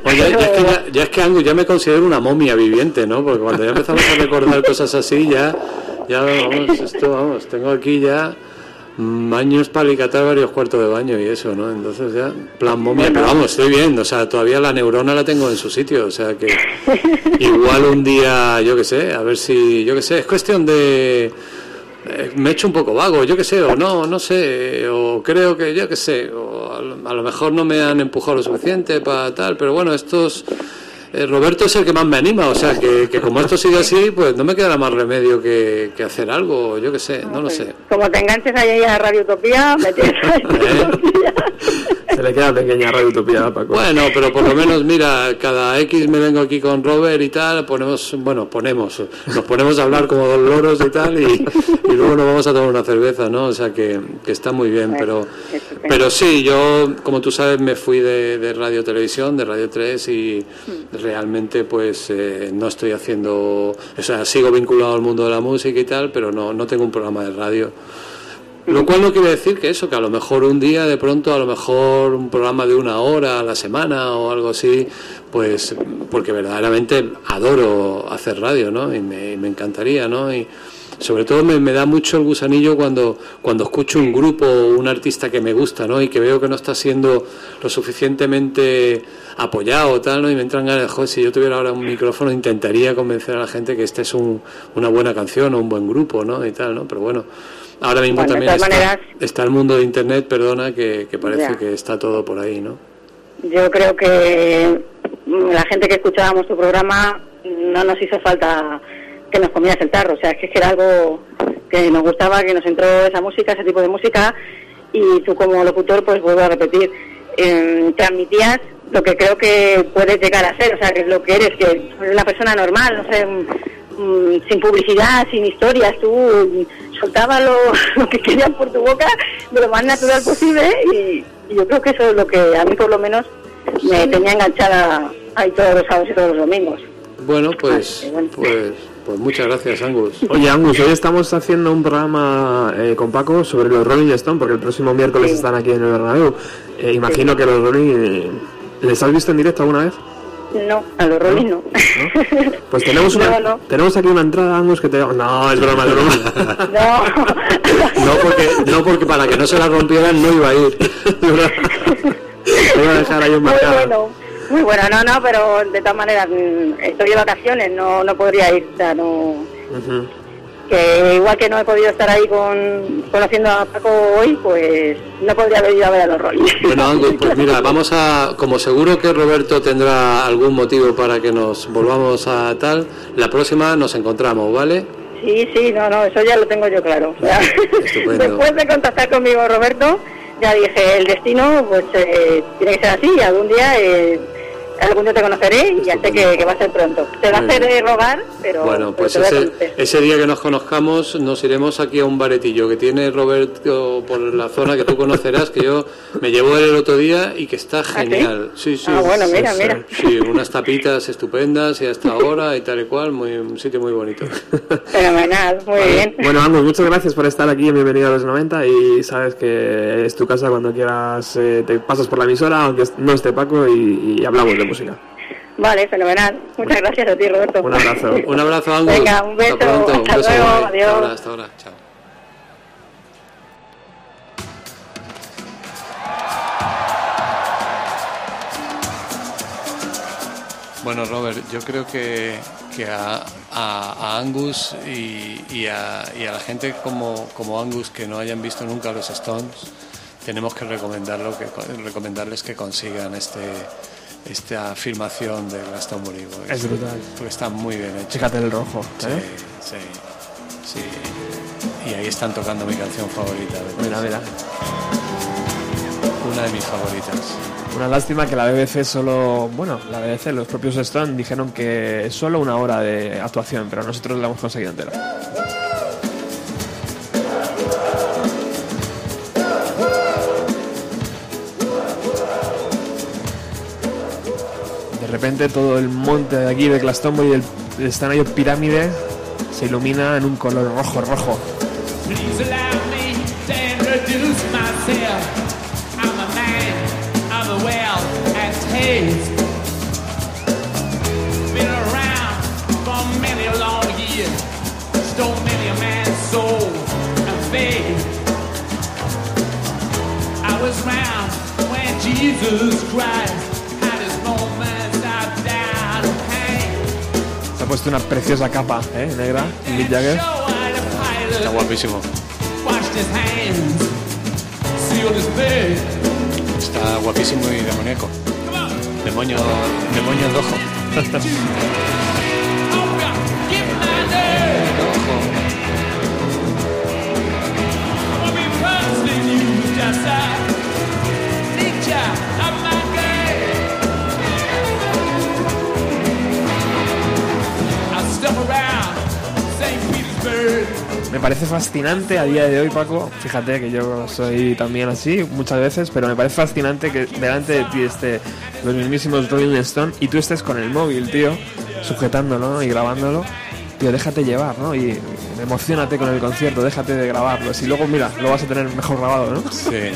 Oye, ya, Pero- es que ya, ya es que Angus, ya me considero una momia viviente, ¿no? Porque cuando ya empezamos a recordar cosas así, ya, ya vamos, esto, vamos, tengo aquí ya mm, baños para alicatar varios cuartos de baño y eso, ¿no? Entonces ya, plan momia, pero vamos, estoy bien, o sea, todavía la neurona la tengo en su sitio, o sea que igual un día, yo qué sé, a ver si, yo qué sé, es cuestión de... eh, me he hecho un poco vago, yo qué sé, o no, no sé, o creo que, yo qué sé, o a lo, a lo mejor no me han empujado lo suficiente para tal, pero bueno, estos... eh, Roberto es el que más me anima, o sea, que, que como esto sigue así, pues no me quedará más remedio que, que hacer algo, yo qué sé, no lo sé. Como te enganches ahí a Radio Utopía, me tienes. Se le queda pequeña Radio Utopía a Paco. Bueno, pero por lo menos, mira, cada X me vengo aquí con Robert y tal, ponemos, bueno, ponemos, nos ponemos a hablar como dos loros y tal, y, y luego nos vamos a tomar una cerveza, ¿no? O sea que, que está muy bien, pero, pero sí, yo, como tú sabes, me fui de, de Radio Televisión, de Radio 3, y realmente, pues, eh, no estoy haciendo, o sea, sigo vinculado al mundo de la música y tal, pero no, no tengo un programa de radio. Lo cual no quiere decir que eso, que a lo mejor un día, de pronto, a lo mejor un programa de una hora a la semana o algo así, pues porque verdaderamente adoro hacer radio, ¿no? Y me, me encantaría, ¿no? Y sobre todo me, me da mucho el gusanillo cuando, cuando escucho un grupo o un artista que me gusta, ¿no? Y que veo que no está siendo lo suficientemente apoyado, tal, ¿no? Y me entran ganas, joder, si yo tuviera ahora un micrófono intentaría convencer a la gente que este es un, una buena canción o un buen grupo, ¿no? Y tal, ¿no? Pero bueno, ahora mismo Bueno, también está, maneras- está el mundo de Internet, perdona, que, que parece Ya. que está todo por ahí, ¿no? Yo creo que la gente que escuchábamos tu programa no nos hizo falta que nos comieras el tarro. O sea, es que era algo que nos gustaba, que nos entró esa música, ese tipo de música. Y tú como locutor, pues vuelvo a repetir, eh, transmitías lo que creo que puedes llegar a ser. O sea, que es lo que eres, que eres una persona normal, no sé, mm, sin publicidad, sin historias. Tú mm, soltabas lo, lo que querías por tu boca de lo más natural posible y, y yo creo que eso es lo que a mí por lo menos me tenía enganchada ahí todos los sábados y todos los domingos. Bueno, pues, pues, pues muchas gracias, Angus. Oye, Angus, hoy estamos haciendo un programa eh, con Paco sobre los Rolling Stones, porque el próximo miércoles están aquí en el Bernabéu. Eh, imagino que los Rolling... eh, ¿Les has visto en directo alguna vez? No, a los Rolling no. Pues tenemos una, No, no. tenemos aquí una entrada, Angus, que te... No, es broma, es broma. No. No porque, no porque para que no se la rompieran no iba a ir. Voy a dejar ahí un Muy marcado. bueno, muy bueno, no, no, pero de todas maneras mm, estoy de vacaciones, no, no podría ir, o sea, no, que igual que no he podido estar ahí con, conociendo a Paco hoy, pues no podría haber ido a ver a los Rolling. Bueno, Angus, pues mira, vamos a, como seguro que Roberto tendrá algún motivo para que nos volvamos a tal, la próxima nos encontramos, ¿vale? Sí, sí, no, no, eso ya lo tengo yo claro. O sea, Estupendo. después de contactar conmigo Roberto, ya dije, el destino pues eh, tiene que ser así, algún día, eh, algún día te conoceré y ya sé que, que va a ser pronto. Te va a hacer eh, rogar, pero, Bueno, pues ese, ese día que nos conozcamos nos iremos aquí a un baretillo que tiene Roberto por la zona que tú conocerás, que yo me llevó él el otro día y que está genial. Sí, sí. Ah, bueno, mira, sí, mira. Sí, unas tapitas estupendas y hasta ahora y tal y cual, muy, un sitio muy bonito. Fenomenal, muy bien. Bueno, Angus, muchas gracias por estar aquí en Bienvenido a los 90 y sabes que es tu casa cuando quieras, eh, te pasas por la emisora, aunque no esté Paco, y, y hablamos de música. Vale, fenomenal. Muchas gracias a ti, Roberto. Un abrazo. Un abrazo, Angus. Venga, un beso. Hasta pronto. Un Hasta beso, luego, adiós. Hasta ahora, hasta ahora. Chao. Bueno, Robert, yo creo que, que a, a- a Angus y, y a, y a la gente como, como Angus que no hayan visto nunca los Stones, tenemos que recomendarlo, que, recomendarles que consigan este esta filmación de Glastonbury. porque Es brutal. Porque está muy bien hecho. Fíjate el rojo. Sí, ¿eh? sí, sí. Y ahí están tocando mi canción favorita. de Mira, mira. Una de mis favoritas. Una lástima que la BBC solo, bueno, la BBC, los propios Stone dijeron que es solo una hora de actuación, pero nosotros la hemos conseguido entera. Repente todo el monte de aquí de Glastonbury, el, el escenario pirámide, se ilumina en un color rojo, rojo. Puesto una preciosa capa, ¿eh? Negra, Mick Jagger. Está guapísimo. Está guapísimo y demoníaco. Demonio, demonio rojo. me parece fascinante a día de hoy, Paco. Fíjate que yo soy también así muchas veces, pero me parece fascinante que delante de ti esté los mismísimos Rolling Stone y tú estés con el móvil, tío, sujetándolo y grabándolo. Tío, déjate llevar, ¿no? Y emocionate con el concierto, déjate de grabarlo. Y luego, mira, lo vas a tener mejor grabado, ¿no? Sí.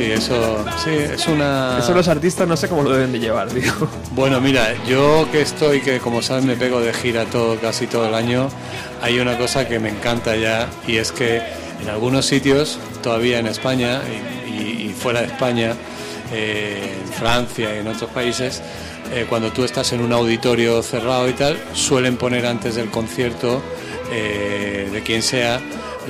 Sí, eso sí, es una... Eso los artistas no sé cómo lo deben de llevar, tío. Bueno, mira, yo que estoy, que como sabes me pego de gira todo, casi todo el año, hay una cosa que me encanta ya y es que en algunos sitios, todavía en España y, y- y fuera de España, eh, en Francia y en otros países, eh, cuando tú estás en un auditorio cerrado y tal, suelen poner antes del concierto eh, de quien sea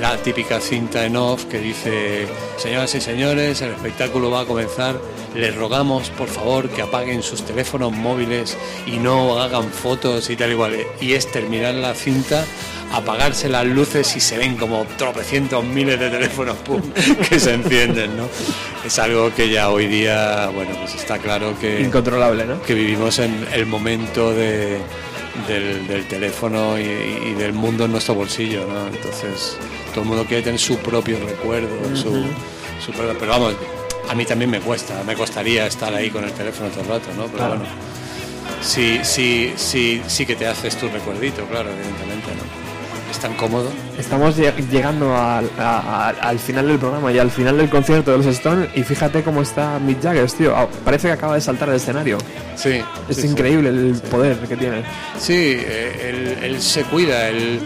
la típica cinta en off que dice, señoras y señores, el espectáculo va a comenzar, les rogamos por favor que apaguen sus teléfonos móviles y no hagan fotos y tal igual. Y es terminar la cinta, apagarse las luces y se ven como tropecientos miles de teléfonos pum, que se encienden, ¿no? Es algo que ya hoy día, bueno, pues está claro que Incontrolable, ¿no? que vivimos en el momento de, del, del teléfono y, y del mundo en nuestro bolsillo, ¿no? Entonces, todo el mundo quiere tener su propio recuerdo, su, su pero vamos, a mí también me cuesta, me costaría estar ahí con el teléfono todo el rato, ¿no? Pero Claro. bueno, sí, sí, sí, sí que te haces tu recuerdito, claro, evidentemente, ¿no? Es tan cómodo. Estamos lle- llegando al, a- a- al final del programa y al final del concierto de los Stones y fíjate cómo está Mick Jagger, tío. Ah, Parece que acaba de saltar del escenario. Sí. Es sí, sí. increíble el poder que tiene. Sí, eh, él, él se cuida, él,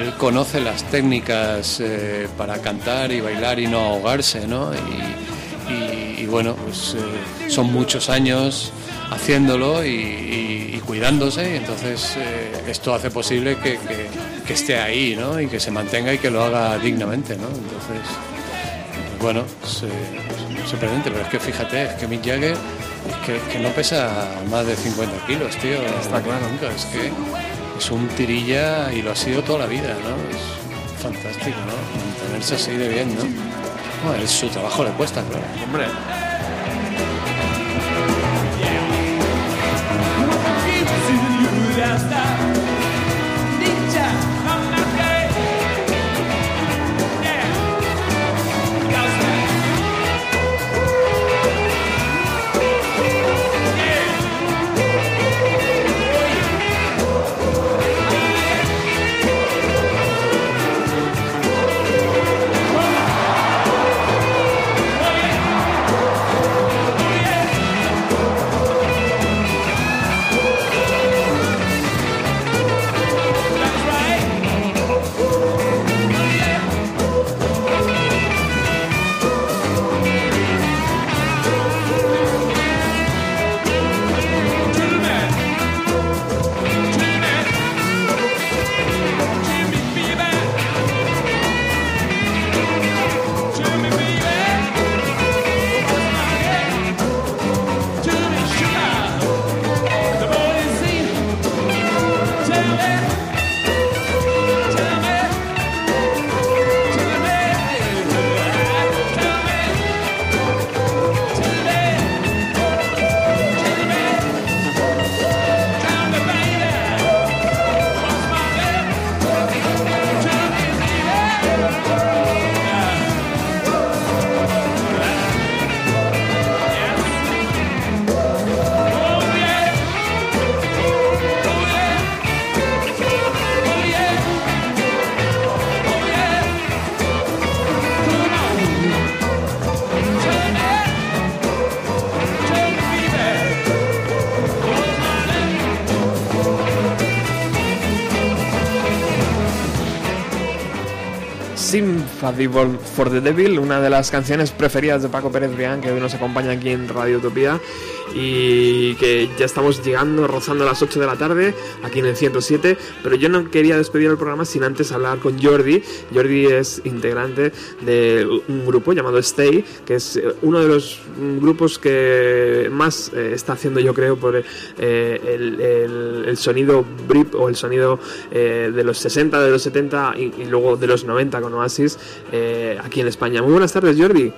él conoce las técnicas eh, para cantar y bailar y no ahogarse, ¿no? Y, y- y bueno, pues eh, son muchos años haciéndolo y, y- y cuidándose y entonces eh, esto hace posible que, que- que esté ahí, ¿no? Y que se mantenga y que lo haga dignamente, ¿no? Entonces, bueno, es sorprendente, pero es que fíjate, es que Mick Jagger es que, que no pesa más de 50 kilos, tío. Está claro. Nunca, es que es un tirilla y lo ha sido toda la vida, ¿no? Es fantástico, ¿no? Mantenerse así de bien, ¿no? Bueno, su trabajo le cuesta, claro. Hombre. Sympathy for, for the Devil, una de las canciones preferidas de Paco Pérez Brián, que hoy nos acompaña aquí en Radio Utopía y que ya estamos llegando, rozando las 8 de la tarde, aquí en el 107, pero yo no quería despedir el programa sin antes hablar con Jordi. Jordi es integrante de un grupo llamado Stay, que es eh, uno de los grupos que más eh, está haciendo, yo creo, por eh, el, el- sonido Brit o el sonido de los 60, de los 70 y, luego de los 90 con Oasis aquí en España. Muy buenas tardes, Jordi.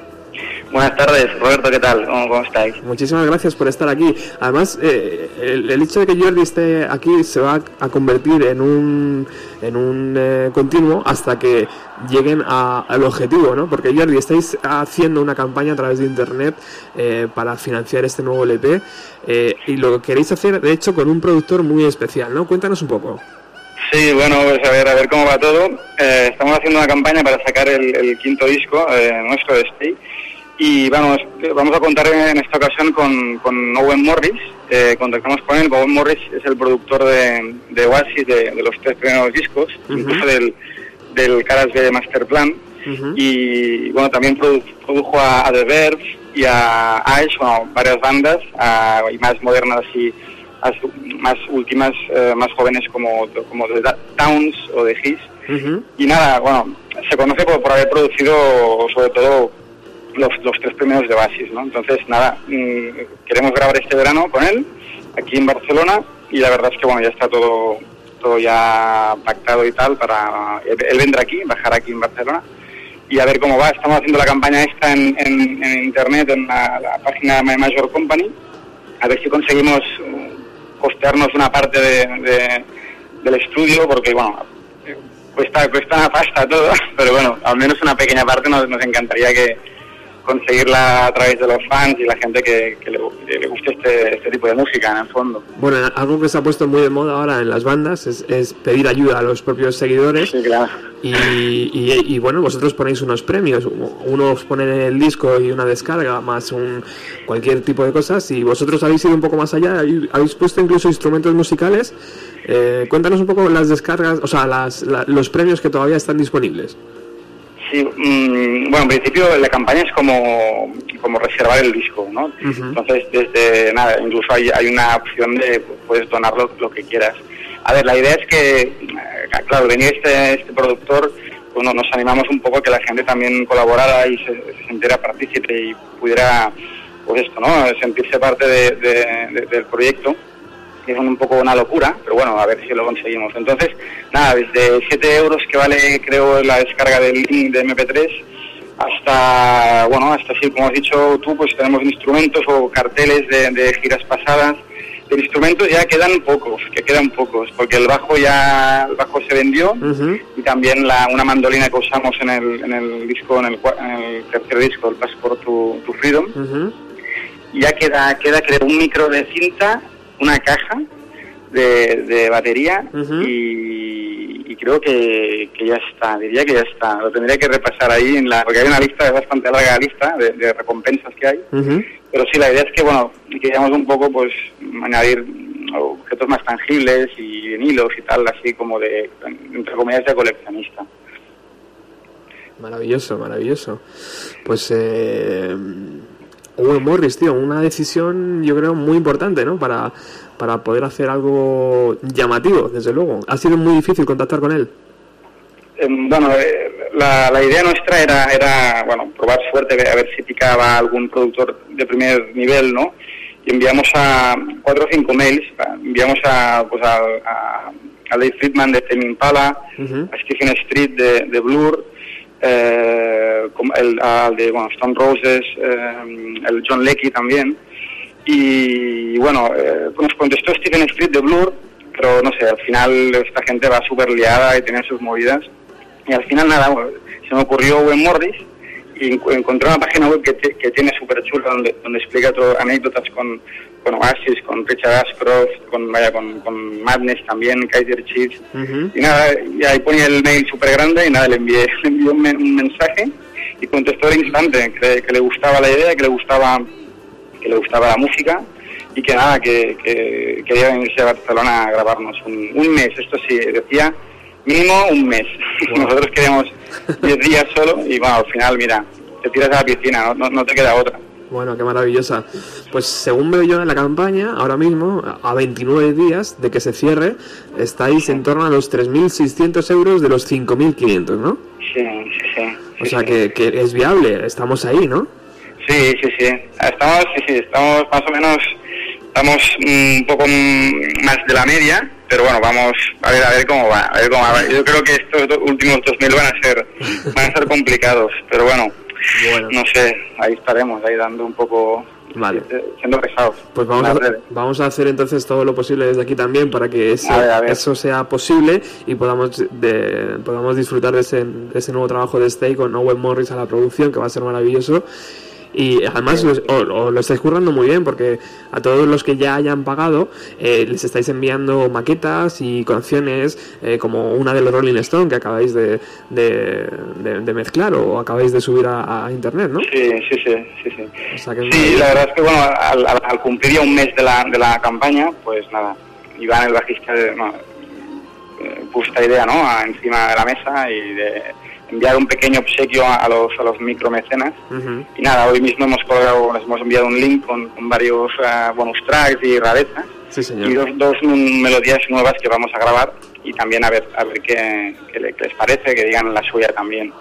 Buenas tardes, Roberto, ¿qué tal? ¿Cómo, cómo estáis? Muchísimas gracias por estar aquí. Además, eh, el, el hecho de que Jordi esté aquí se va a convertir en un, en un eh, continuo hasta que lleguen a- al objetivo, ¿no? Porque Jordi, estáis haciendo una campaña a través de Internet eh, para financiar este nuevo LP eh, y lo queréis hacer, de hecho, con un productor muy especial, ¿no? Cuéntanos un poco. Sí, bueno, pues a ver, a ver cómo va todo. Eh, estamos haciendo una campaña para sacar el, el quinto disco eh, nuestro de Stay. Y vamos, vamos a contar en esta ocasión con, con Owen Morris. Eh, contactamos con él. Owen Morris es el productor de, de Oasis, de, de los tres primeros discos, incluso del, del Caras de Masterplan. Y bueno, también produ- produjo a, a The Verve y a Ash, bueno, varias bandas, a- y más modernas y más últimas, eh, más jóvenes como, como The Towns o The His. Y nada, bueno, se conoce por, por haber producido sobre todo los, los tres primeros de Oasis, ¿no? Entonces, nada, mm, queremos grabar este verano con él, aquí en Barcelona, y la verdad es que, bueno, ya está todo todo ya pactado y tal para... Él, él vendrá aquí, bajará aquí en Barcelona, y a ver cómo va. Estamos haciendo la campaña esta en, en- en internet, en la, la página My Major Company, a ver si conseguimos uh, costearnos una parte de, de- del estudio, porque, bueno, cuesta, cuesta una pasta todo, pero bueno, al menos una pequeña parte nos, nos encantaría que conseguirla a través de los fans y la gente que, que le, que le guste este, este tipo de música, en el fondo. Bueno, algo que se ha puesto muy de moda ahora en las bandas es, es pedir ayuda a los propios seguidores. y, y- y, bueno, vosotros ponéis unos premios. Uno os pone el disco y una descarga, más un cualquier tipo de cosas. Y vosotros habéis ido un poco más allá, habéis habéis puesto incluso instrumentos musicales. Eh, cuéntanos un poco las descargas, o sea, las, la- los premios que todavía están disponibles. Sí, mm, bueno, en principio la campaña es como, como reservar el disco, ¿no? Entonces, desde nada, incluso hay, hay una opción de pues, puedes donar lo, lo que quieras. A ver, la idea es que, eh, claro, venir este, este productor, pues no- nos animamos un poco a que la gente también colaborara y se, se sintiera partícipe y pudiera, pues esto, ¿no? Sentirse parte de- de- de- del proyecto que es un poco una locura, pero bueno, a ver si lo conseguimos. Entonces, nada, desde 7 euros que vale, creo, la descarga del link de MP3, hasta, bueno, hasta sí, como has dicho tú, pues tenemos instrumentos o carteles de, de giras pasadas. De instrumentos ya quedan pocos, que quedan pocos, porque el bajo ya, el bajo se vendió y también la, una mandolina que usamos en el, en el disco, en el, en el tercer disco, el Passport to, to Freedom y ya queda, queda creo un micro de cinta, una caja de, de batería y, y creo que, que ya está, diría que ya está. Lo tendría que repasar ahí, en la, porque hay una lista, bastante larga lista de, de recompensas que hay. Pero sí, la idea es que, bueno, queríamos un poco, pues, añadir objetos más tangibles y vinilos y tal, así como de, entre comillas, de coleccionista. Maravilloso, maravilloso. Pues, eh, Owen Morris, tío, una decisión yo creo muy importante, ¿no? Para, para poder hacer algo llamativo, desde luego. Ha sido muy difícil contactar con él. Eh, bueno, eh, la, la idea nuestra era, era, bueno, probar suerte, a ver si picaba algún productor de primer nivel, ¿no? Y enviamos a cuatro o cinco mails, a- enviamos a, pues a, a, a Dave Friedman de Tame Impala, a Stephen Street de, de Blur, eh, el, al de bueno, Stone Roses, eh, el John Leckie también. Y bueno, eh, nos contestó Stephen Street de Blur, pero no sé, al final esta gente va súper liada y tiene sus movidas. Y al final nada, se me ocurrió Owen Morris encontré una página web que, que tiene súper chula donde, donde explica todo, anécdotas con, con Oasis, con Richard Ashcroft, con, vaya, con, con Madness también, Kaiser Chiefs. Y nada, y ahí ponía el mail súper grande y nada, le envié, le envié un, men- un mensaje y contestó al instante que, que le gustaba la idea, que le gustaba que le gustaba la música y que nada, que, que quería venirse a Barcelona a grabarnos un, un mes, esto sí, decía mínimo un mes. Nosotros queríamos 10 días solo y bueno, al final, mira, te tiras a la piscina, no, no, no te queda otra. Bueno, qué maravillosa. Pues según veo yo en la campaña, ahora mismo, a 29 días de que se cierre, estáis en torno a los 3.600 euros de los 5.500, ¿no? Sí, sí, sí. O sea que, que es viable, estamos ahí, ¿no? Sí, sí, sí. Estamos, sí, sí, estamos más o menos, estamos un poco más de la media, pero bueno, vamos a ver a ver cómo va. A ver cómo va. Yo creo que estos do- últimos 2000 van a ser van a ser complicados, pero bueno, no sé, ahí estaremos, ahí dando un poco, Vale. eh, siendo pesados. Pues vamos a, vamos a hacer entonces todo lo posible desde aquí también para que ese- A ver, a ver. eso sea posible y podamos de, podamos disfrutar de ese, de ese nuevo trabajo de Stay con Owen Morris a la producción, que va a ser maravilloso. Y además os- lo estáis currando muy bien porque a todos los que ya hayan pagado eh, les estáis enviando maquetas y canciones eh, como una de los Rolling Stone que acabáis de, de, de- de mezclar o acabáis de subir a, a internet, ¿no? Sí, sí, sí, sí, sí. O sea que es Sí, maravilloso. la verdad es que bueno, al, al- al cumplir ya un mes de la, de la campaña, pues nada, Iván, el bajista, no, eh, puso esta idea, ¿no? encima de la mesa y de enviar un pequeño obsequio a, a los, a los micromecenas. Y nada, hoy mismo hemos colgado, les hemos enviado un link con, con varios eh, bonus tracks y rarezas Sí, señor. y dos, dos melodías nuevas que vamos a grabar y también a ver a ver qué, qué le- qué les parece, que digan la suya también.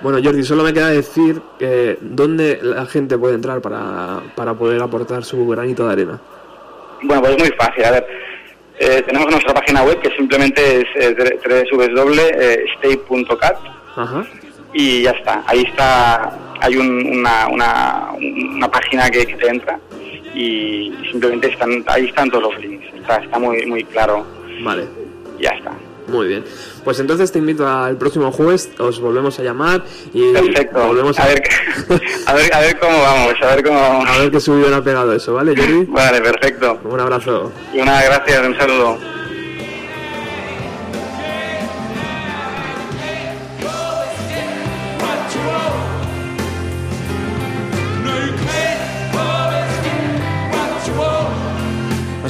Bueno, Jordi, solo me queda decir que dónde la gente puede entrar para, para poder aportar su granito de arena. Bueno, pues es muy fácil. A ver, eh, tenemos nuestra página web que simplemente es eh, www.stay.cat Ajá. y ya está. Ahí está, hay un- una, una, una página que, que te entra y simplemente están, ahí están todos los links. Está, está muy, muy claro. Vale, Ya está. muy bien. Pues entonces te invito al próximo jueves, os volvemos a llamar y Perfecto. volvemos a, A ver, a ver, a ver cómo vamos, a ver cómo vamos. a ver qué subido ha pegado eso, ¿vale? Vale, perfecto. Un abrazo. Y una gracias, un saludo.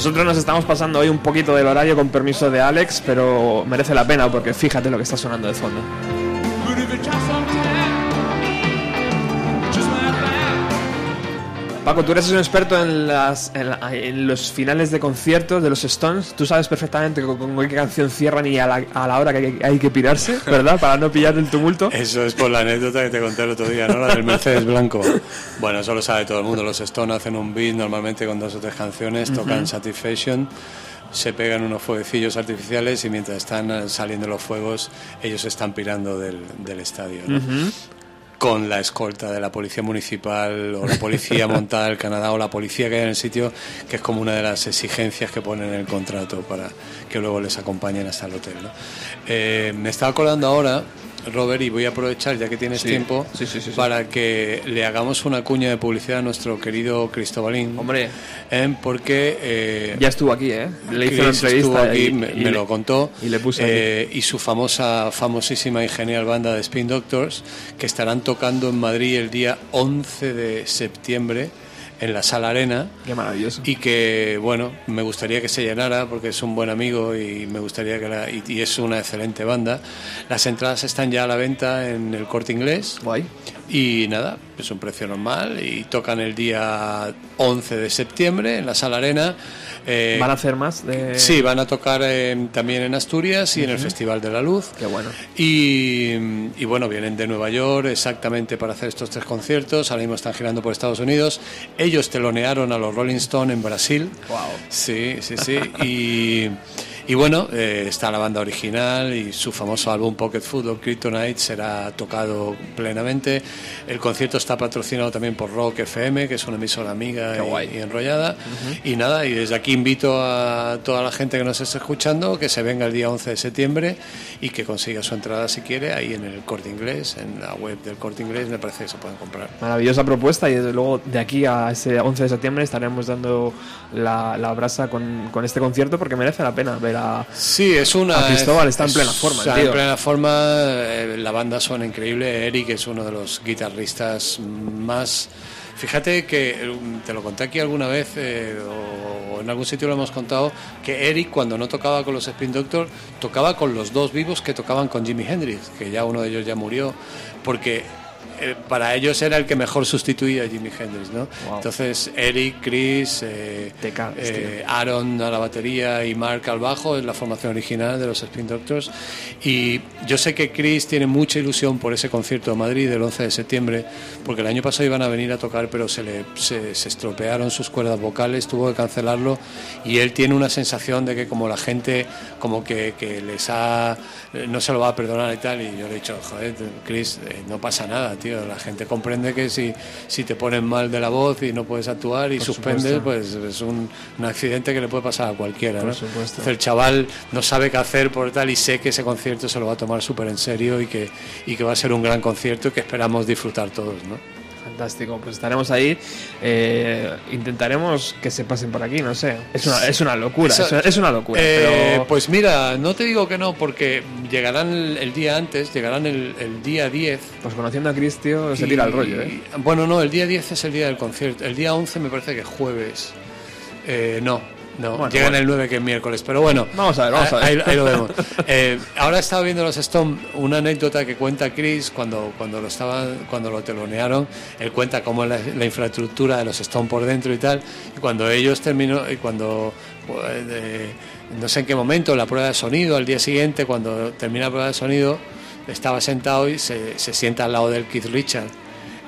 Nosotros nos estamos pasando hoy un poquito del horario con permiso de Alex, pero merece la pena porque fíjate lo que está sonando de fondo. Paco, tú eres un experto en, las, en, la- en los finales de conciertos de los Stones. Tú sabes perfectamente con, con qué canción cierran y a la, a la hora que hay, hay que pirarse, ¿verdad? Para no pillar el tumulto. Eso es por la anécdota que te conté el otro día, ¿no? La del Mercedes Blanco. Bueno, eso lo sabe todo el mundo. Los Stones hacen un beat normalmente con dos o tres canciones, tocan Satisfaction, se pegan unos fueguecillos artificiales y mientras están saliendo los fuegos, ellos están pirando del, del estadio, ¿no? Con la escolta de la policía municipal o la policía montada del Canadá o la policía que hay en el sitio, que es como una de las exigencias que ponen en el contrato para que luego les acompañen hasta el hotel. ¿no? Eh, me estaba acordando ahora, Robert, y voy a aprovechar ya que tienes Sí. tiempo Sí, sí, para que le hagamos una cuña de publicidad a nuestro querido Cristobalín. Hombre. ¿eh? porque eh, Ya estuvo aquí, ¿eh? Le hice una entrevista estuvo aquí, y- me, y me le- lo contó. y le puse eh, y su famosa, famosísima y genial banda de Spin Doctors, que estarán tocando en Madrid el día 11 de septiembre en la Sala Arena. Qué maravilloso. Y que, bueno, me gustaría que se llenara porque es un buen amigo y me gustaría que la, y, y es una excelente banda. Las entradas están ya a la venta en el corte inglés. Guay. Y nada, es un precio normal y tocan el día 11 de septiembre en la Sala Arena. Eh, ¿Van a hacer más? De... Sí, van a tocar eh, también en Asturias y en el Festival de la Luz. Qué bueno. Y, y bueno, vienen de Nueva York exactamente para hacer estos tres conciertos. Ahora mismo están girando por Estados Unidos. Ellos telonearon a los Rolling Stone en Brasil. Wow. Sí, sí, sí. Y, y bueno, eh, está la banda original y su famoso álbum Pocket Football Kryptonite será tocado plenamente. El concierto está patrocinado también por Rock FM, que es una emisora amiga y- y, enrollada. Y nada, y desde aquí invito a toda la gente que nos esté escuchando que se venga el día 11 de septiembre y que consiga su entrada si quiere ahí en el Corte Inglés, en la web del Corte Inglés, me parece que se pueden comprar. Maravillosa propuesta y desde luego de aquí a ese 11 de septiembre estaremos dando la, la brasa con, con este concierto porque merece la pena ver a... Sí, es una. A Cristóbal está en plena forma, Está en plena forma. eh, La banda suena increíble. Eric es uno de los guitarristas más. Fíjate que eh, te lo conté aquí alguna vez eh, o, o en algún sitio lo hemos contado que Eric cuando no tocaba con los Spin Doctors tocaba con los dos vivos que tocaban con Jimi Hendrix, que ya uno de ellos ya murió, porque eh, para ellos era el que mejor sustituía a Jimi Hendrix, ¿no? Wow. Entonces Eric, Chris, eh, eh, Aaron a la batería y Mark al bajo es la formación original de los Spin Doctors y yo sé que Chris tiene mucha ilusión por ese concierto de Madrid del 11 de septiembre porque el año pasado iban a venir a tocar pero se le se, se estropearon sus cuerdas vocales tuvo que cancelarlo y él tiene una sensación de que como la gente como que, que les ha no se lo va a perdonar y tal y yo le he dicho joder Chris eh, no pasa nada tío tío. La gente comprende que si, si te pones mal de la voz y no puedes actuar y Por suspendes, supuesto. pues es un, un accidente que le puede pasar a cualquiera, Por ¿no? supuesto. Entonces el chaval no sabe qué hacer por tal y sé que ese concierto se lo va a tomar súper en serio y que, y que va a ser un gran concierto y que esperamos disfrutar todos, ¿no? Fantástico, pues estaremos ahí. eh, intentaremos que se pasen por aquí, no sé. Es una, es una locura, es, una locura. Eh, pero Pues mira, no te digo que no, porque llegarán el, el día antes, llegarán el, el día 10. pues conociendo a Chris, tío, se tira el rollo, ¿eh? y- Bueno, no, el día 10 es el día del concierto. El día 11 me parece que es jueves. Eh, no, no, Bueno, llegan bueno. el 9 que es miércoles. Pero bueno, Vamos a ver, vamos a ver. Ahí, ahí lo vemos. Eh, ahora estaba viendo los Stone, una anécdota que cuenta Chris cuando, cuando lo estaban, cuando lo telonearon. Él cuenta cómo es la, la infraestructura de los Stone por dentro y tal. Y cuando ellos terminó, y cuando pues, eh, no sé en qué momento, la prueba de sonido, al día siguiente, cuando termina la prueba de sonido, estaba sentado y se, se sienta al lado del Keith Richard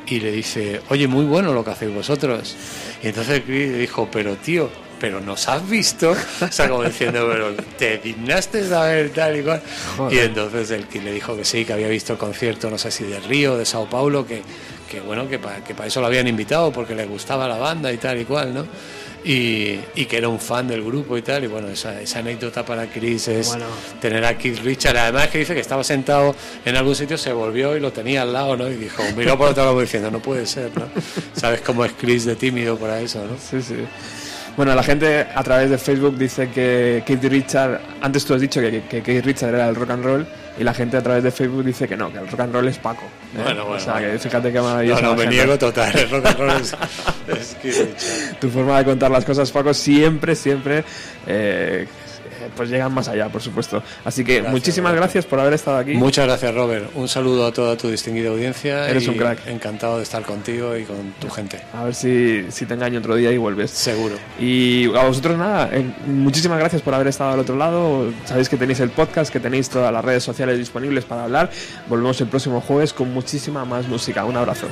y le dice, oye, muy bueno lo que hacéis vosotros. Y entonces Chris dijo, pero tío, pero nos has visto, o sea, como diciendo, pero te dignaste saber tal y cual. Y entonces el Keith le dijo que sí, que había visto el concierto, no sé si de Río, de Sao Paulo, que, que bueno, que para que para eso lo habían invitado, porque le gustaba la banda y tal y cual, ¿no? Y, y que era un fan del grupo y tal, y bueno, esa, esa anécdota para Chris es Bueno. tener a Keith Richard, además que dice que estaba sentado en algún sitio, se volvió y lo tenía al lado, ¿no? Y dijo, miró por otro lado diciendo, no puede ser, ¿no? ¿Sabes cómo es Chris de tímido para eso, no? Sí, sí. Bueno, la gente a través de Facebook dice que Keith Richard, antes tú has dicho que, que Keith Richard era el rock and roll, y la gente a través de Facebook dice que no, que el rock and roll es Paco. ¿eh? Bueno, bueno, O sea, que fíjate qué No, maravilloso. no, me niego total, el rock and roll es, es Keith Richard. Tu forma de contar las cosas, Paco, siempre, siempre, eh, pues llegan más allá, por supuesto. Así que Gracias, muchísimas gracias por haber estado aquí. Muchas gracias, Robert. Un saludo a toda tu distinguida audiencia. Eres y un crack. Encantado de estar contigo y con tu gente. A ver si, si te engaño otro día y vuelves. Seguro. Y a vosotros nada, eh, muchísimas gracias por haber estado al otro lado. Sabéis que tenéis el podcast, que tenéis todas las redes sociales disponibles para hablar. Volvemos el próximo jueves con muchísima más música. Un abrazo.